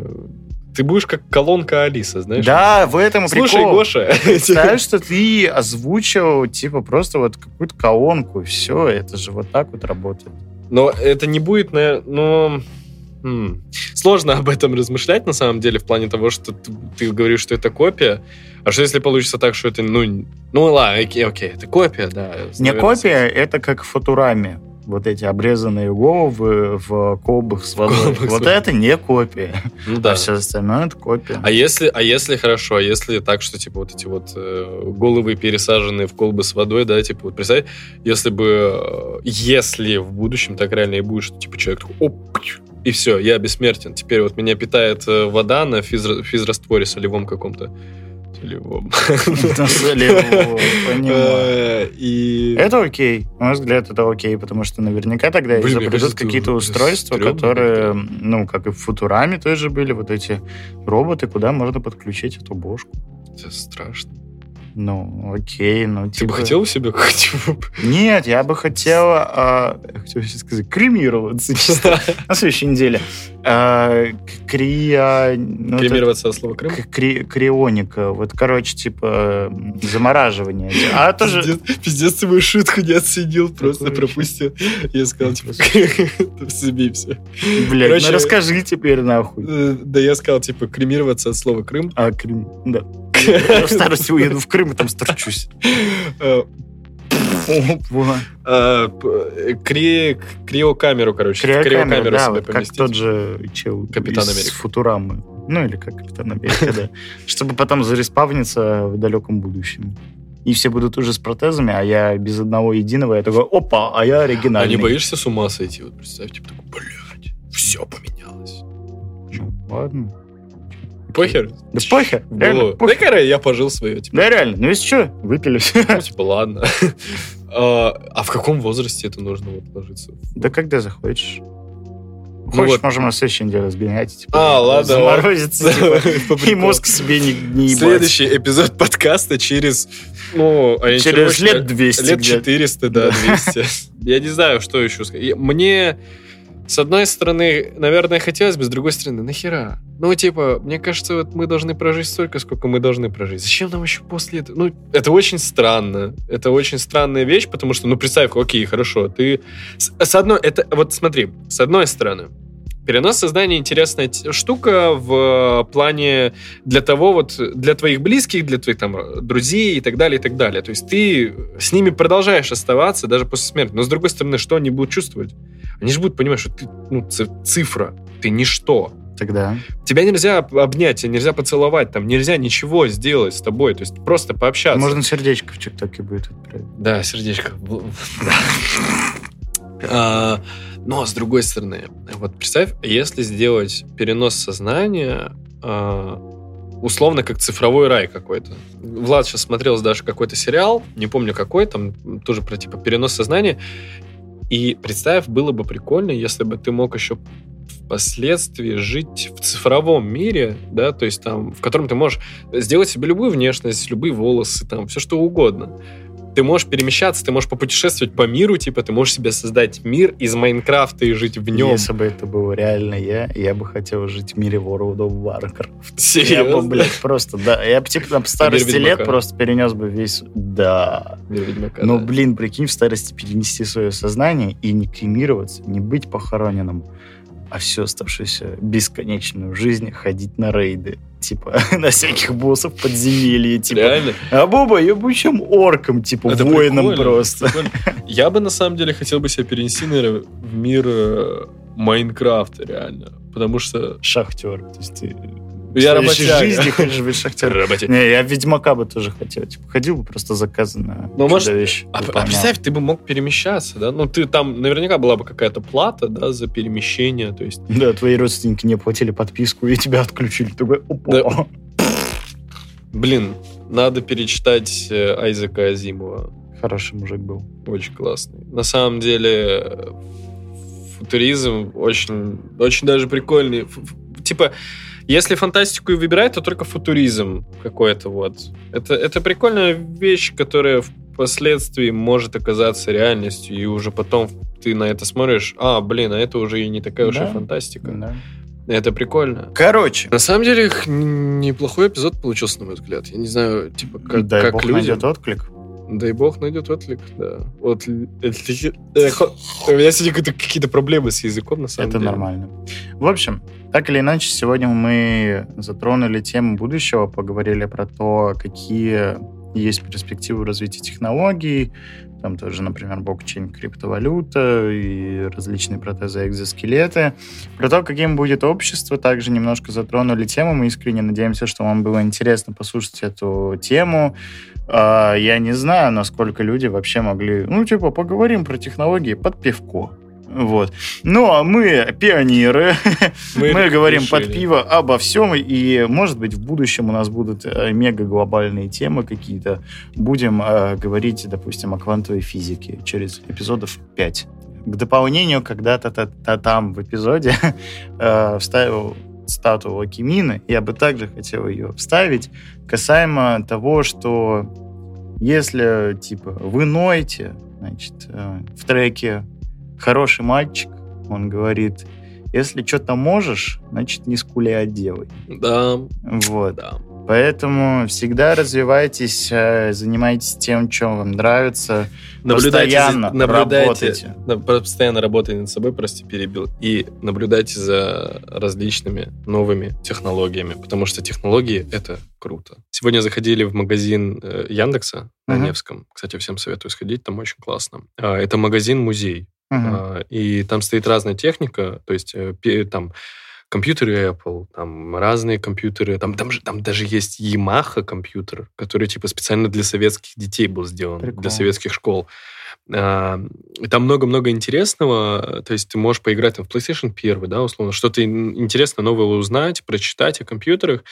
ты будешь как колонка Алиса, знаешь? Да, в этом Слушай, прикол. Гоша. Представь, что ты озвучил, типа, просто вот какую-то колонку, и все, это же вот так вот работает. Но это не будет, наверное, ну... Хм. Сложно об этом размышлять, на самом деле, в плане того, что ты, ты говоришь, что это копия. А что если получится так, что это, ну... Ну, ладно, окей, окей, это копия, да. Не копия, это как в Футураме вот эти обрезанные головы в колбах с водой. Колбах вот с это не копия. Ну, да. А все остальное это копия. А если, а если хорошо, а если так, что типа вот эти вот э, головы пересаженные в колбы с водой, да, типа вот представь, если бы, э, если в будущем так реально и будет, что типа человек такой, оп, и все, я бессмертен. Теперь вот меня питает э, вода на физ, физрастворе солевом каком-то солевом. солевом, понимаю. Э, это окей. На мой взгляд, это окей, потому что наверняка тогда изобретут какие-то устройства, которые, ну, как и в Футураме тоже были, вот эти роботы, куда можно подключить эту бошку. Это страшно. Ну, окей, ну, Ты типа... бы хотел себе как-нибудь? Нет, я бы хотел, а, хотел сейчас сказать, кремироваться чисто на следующей неделе. А, крия... Ну, Кремироваться от слова Крым? Кри, крионика. Вот, короче, типа замораживание. А тоже... Пиздец, ты мою шутку не оценил, просто пропустил. Я сказал, типа, все. Блядь, ну расскажи теперь нахуй. Э, да я сказал, типа, кремироваться от слова Крым. А, Крым, да. В старости уеду в Крым и там сторчусь. Э, э, криокамеру, короче. Криокамеру, да, вот как тот же чел Капитан из Футурамы. Ну, или как Капитан Америка, да. Чтобы потом зареспавниться в далеком будущем. И все будут уже с протезами, а я без одного единого. Я такой, опа, а я оригинальный. А не боишься с ума сойти? Вот представь, типа, такой, блядь, все поменялось. Ну, ладно. Похер? Да похер. Реально, похер. Да, я пожил свое. Типа. Да, реально. Ну, если что, выпили. Ну, типа, ладно. а, а в каком возрасте это нужно вот ложиться? Да когда захочешь. Ну Хочешь, вот. можем на следующей неделе сгонять. Типа, а, ладно. Заморозиться, типа, и мозг себе не, не ебать. Следующий эпизод подкаста через, ну, через лет 200. Лет 400, да, 200. Я не знаю, что еще сказать. Мне с одной стороны, наверное, хотелось бы, с другой стороны, нахера? Ну, типа, мне кажется, вот мы должны прожить столько, сколько мы должны прожить. Зачем нам еще после этого? Ну, это очень странно. Это очень странная вещь, потому что, ну, представь, окей, хорошо, ты... С, с одной, это, вот смотри, с одной стороны, Перенос сознания интересная штука в плане для того вот, для твоих близких, для твоих там друзей и так далее, и так далее. То есть ты с ними продолжаешь оставаться даже после смерти. Но с другой стороны, что они будут чувствовать? Они же будут понимать, что ты ну, цифра, ты ничто. Тогда. Тебя нельзя обнять, тебя нельзя поцеловать, там нельзя ничего сделать с тобой, то есть просто пообщаться. Можно сердечко в ТикТоке будет отправить. Да, сердечко. Но с другой стороны, вот представь, если сделать перенос сознания а, условно как цифровой рай какой-то. Влад сейчас смотрел даже какой-то сериал, не помню какой, там тоже про типа перенос сознания, и представь, было бы прикольно, если бы ты мог еще впоследствии жить в цифровом мире, да, то есть там, в котором ты можешь сделать себе любую внешность, любые волосы, там, все что угодно. Ты можешь перемещаться, ты можешь попутешествовать по миру, типа, ты можешь себе создать мир из Майнкрафта и жить в нем. Если бы это было реально я, я бы хотел жить в мире World of Warcraft. Серьезно? Я бы, блядь, просто, да, я бы, типа, там, в старости лет просто перенес бы весь, да. Мир Ведьмака, Но, да. блин, прикинь, в старости перенести свое сознание и не кремироваться, не быть похороненным, а всю оставшуюся бесконечную жизнь ходить на рейды. Типа, на всяких боссов подземелья, типа. Реально? А Боба ебучим орком, типа, Это воином прикольно, просто. прикольно. Я бы, на самом деле, хотел бы себя перенести, наверное, в мир э, Майнкрафта, реально. Потому что Шахтер. То есть ты я работяга. жизни хочешь быть шахтером. Работяга. Не, я Ведьмака бы тоже хотел. Типа, ходил бы просто заказанно. Ну, может, вещь. А, а представь, ты бы мог перемещаться, да? Ну, ты там наверняка была бы какая-то плата, да, за перемещение, то есть... Да, твои родственники не оплатили подписку, и тебя отключили. Ты опа. Да. Блин, надо перечитать э, Айзека Азимова. Хороший мужик был. Очень классный. На самом деле, футуризм очень, очень даже прикольный. Ф- ф- Типа, если фантастику и выбирать, то только футуризм какой-то вот. Это, это прикольная вещь, которая впоследствии может оказаться реальностью, и уже потом ты на это смотришь, а, блин, а это уже и не такая уж и Да. фантастика. Да. Это прикольно. Короче, На самом деле, неплохой эпизод получился, на мой взгляд. Я не знаю, типа, как, дай как бог людям. найдет отклик. Дай бог найдет отклик, да. Вот, л- это- э, хо- у меня сегодня какие-то- проблемы с языком, на самом Это деле. нормально. В общем, так или иначе, сегодня мы затронули тему будущего, поговорили про то, какие есть перспективы развития технологий, там тоже, например, блокчейн, криптовалюта и различные протезы, экзоскелеты. Про то, каким будет общество, также немножко затронули тему. Мы искренне надеемся, что вам было интересно послушать эту тему. А, Я не знаю, насколько люди вообще могли... Ну, типа, поговорим про технологии под пивко. Вот. Ну, а мы пионеры. Мы, Мы говорим решили. под пиво обо всем. И, может быть, в будущем у нас будут э, мега-глобальные темы какие-то. Будем э, говорить, допустим, о квантовой физике через эпизодов 5. К дополнению, когда-то та- та- там в эпизоде э, вставил статую Лакимина. Я бы также хотел ее вставить касаемо того, что если, типа, вы ноете, значит, э, в треке «Хороший мальчик», он говорит, если что-то можешь, значит, не скули, а делай. Да, Вот. да. Поэтому всегда развивайтесь, э, занимайтесь тем, что вам нравится. Наблюдайте, Постоянно за, наблюдайте работайте. постоянно работайте над собой, прости, перебил, и наблюдайте за различными новыми технологиями, потому что технологии — это круто. Сегодня заходили в магазин э, Яндекса на Мгм. Невском. Кстати, всем советую сходить, там очень классно. А, Это магазин-музей. А, И там стоит разная техника, то есть э, там компьютеры Apple, там разные компьютеры, там, там, же, там даже есть Yamaha компьютер, который типа специально для советских детей был сделан, Прикол. для советских школ. А, Там много-много интересного, то есть ты можешь поиграть там, в PlayStation 1, да, условно, что-то ин- интересное новое узнать, прочитать о компьютерах.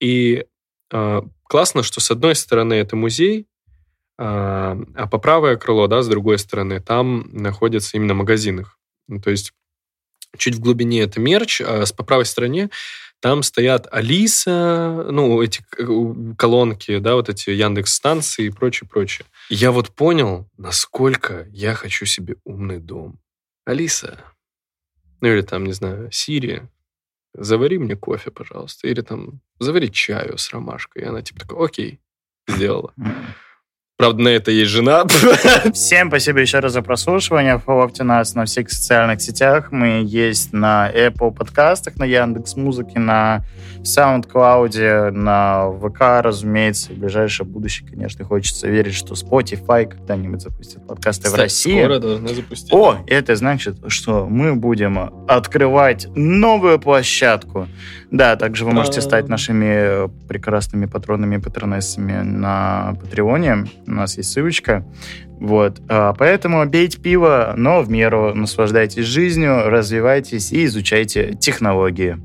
И а, классно, что с одной стороны это музей, а, а по правое крыло, да, с другой стороны, там находятся именно магазины. Ну, то есть чуть в глубине это мерч, а по правой стороне там стоят Алиса, ну, эти к- колонки, да, вот эти Яндекс станции и прочее, прочее. Я вот понял, насколько я хочу себе умный дом. Алиса, ну или там, не знаю, Сирия, завари мне кофе, пожалуйста. Или там, завари чаю с ромашкой. И она типа такая, окей, сделала. Правда, на это есть жена. Всем спасибо еще раз за прослушивание. Фоловьте нас на всех социальных сетях. Мы есть на Apple подкастах, на Яндекс Музыке, на SoundCloud, на ВК, разумеется. И в ближайшее будущее, конечно, хочется верить, что Spotify когда-нибудь запустит подкасты в Кстати, России. Скоро должны запустить. О, это значит, что мы будем открывать новую площадку. Да, также вы можете стать нашими э, прекрасными патронами и патронессами на Патреоне. У нас есть ссылочка. Вот. А, Поэтому пейте пиво, но в меру наслаждайтесь жизнью, развивайтесь и изучайте технологии.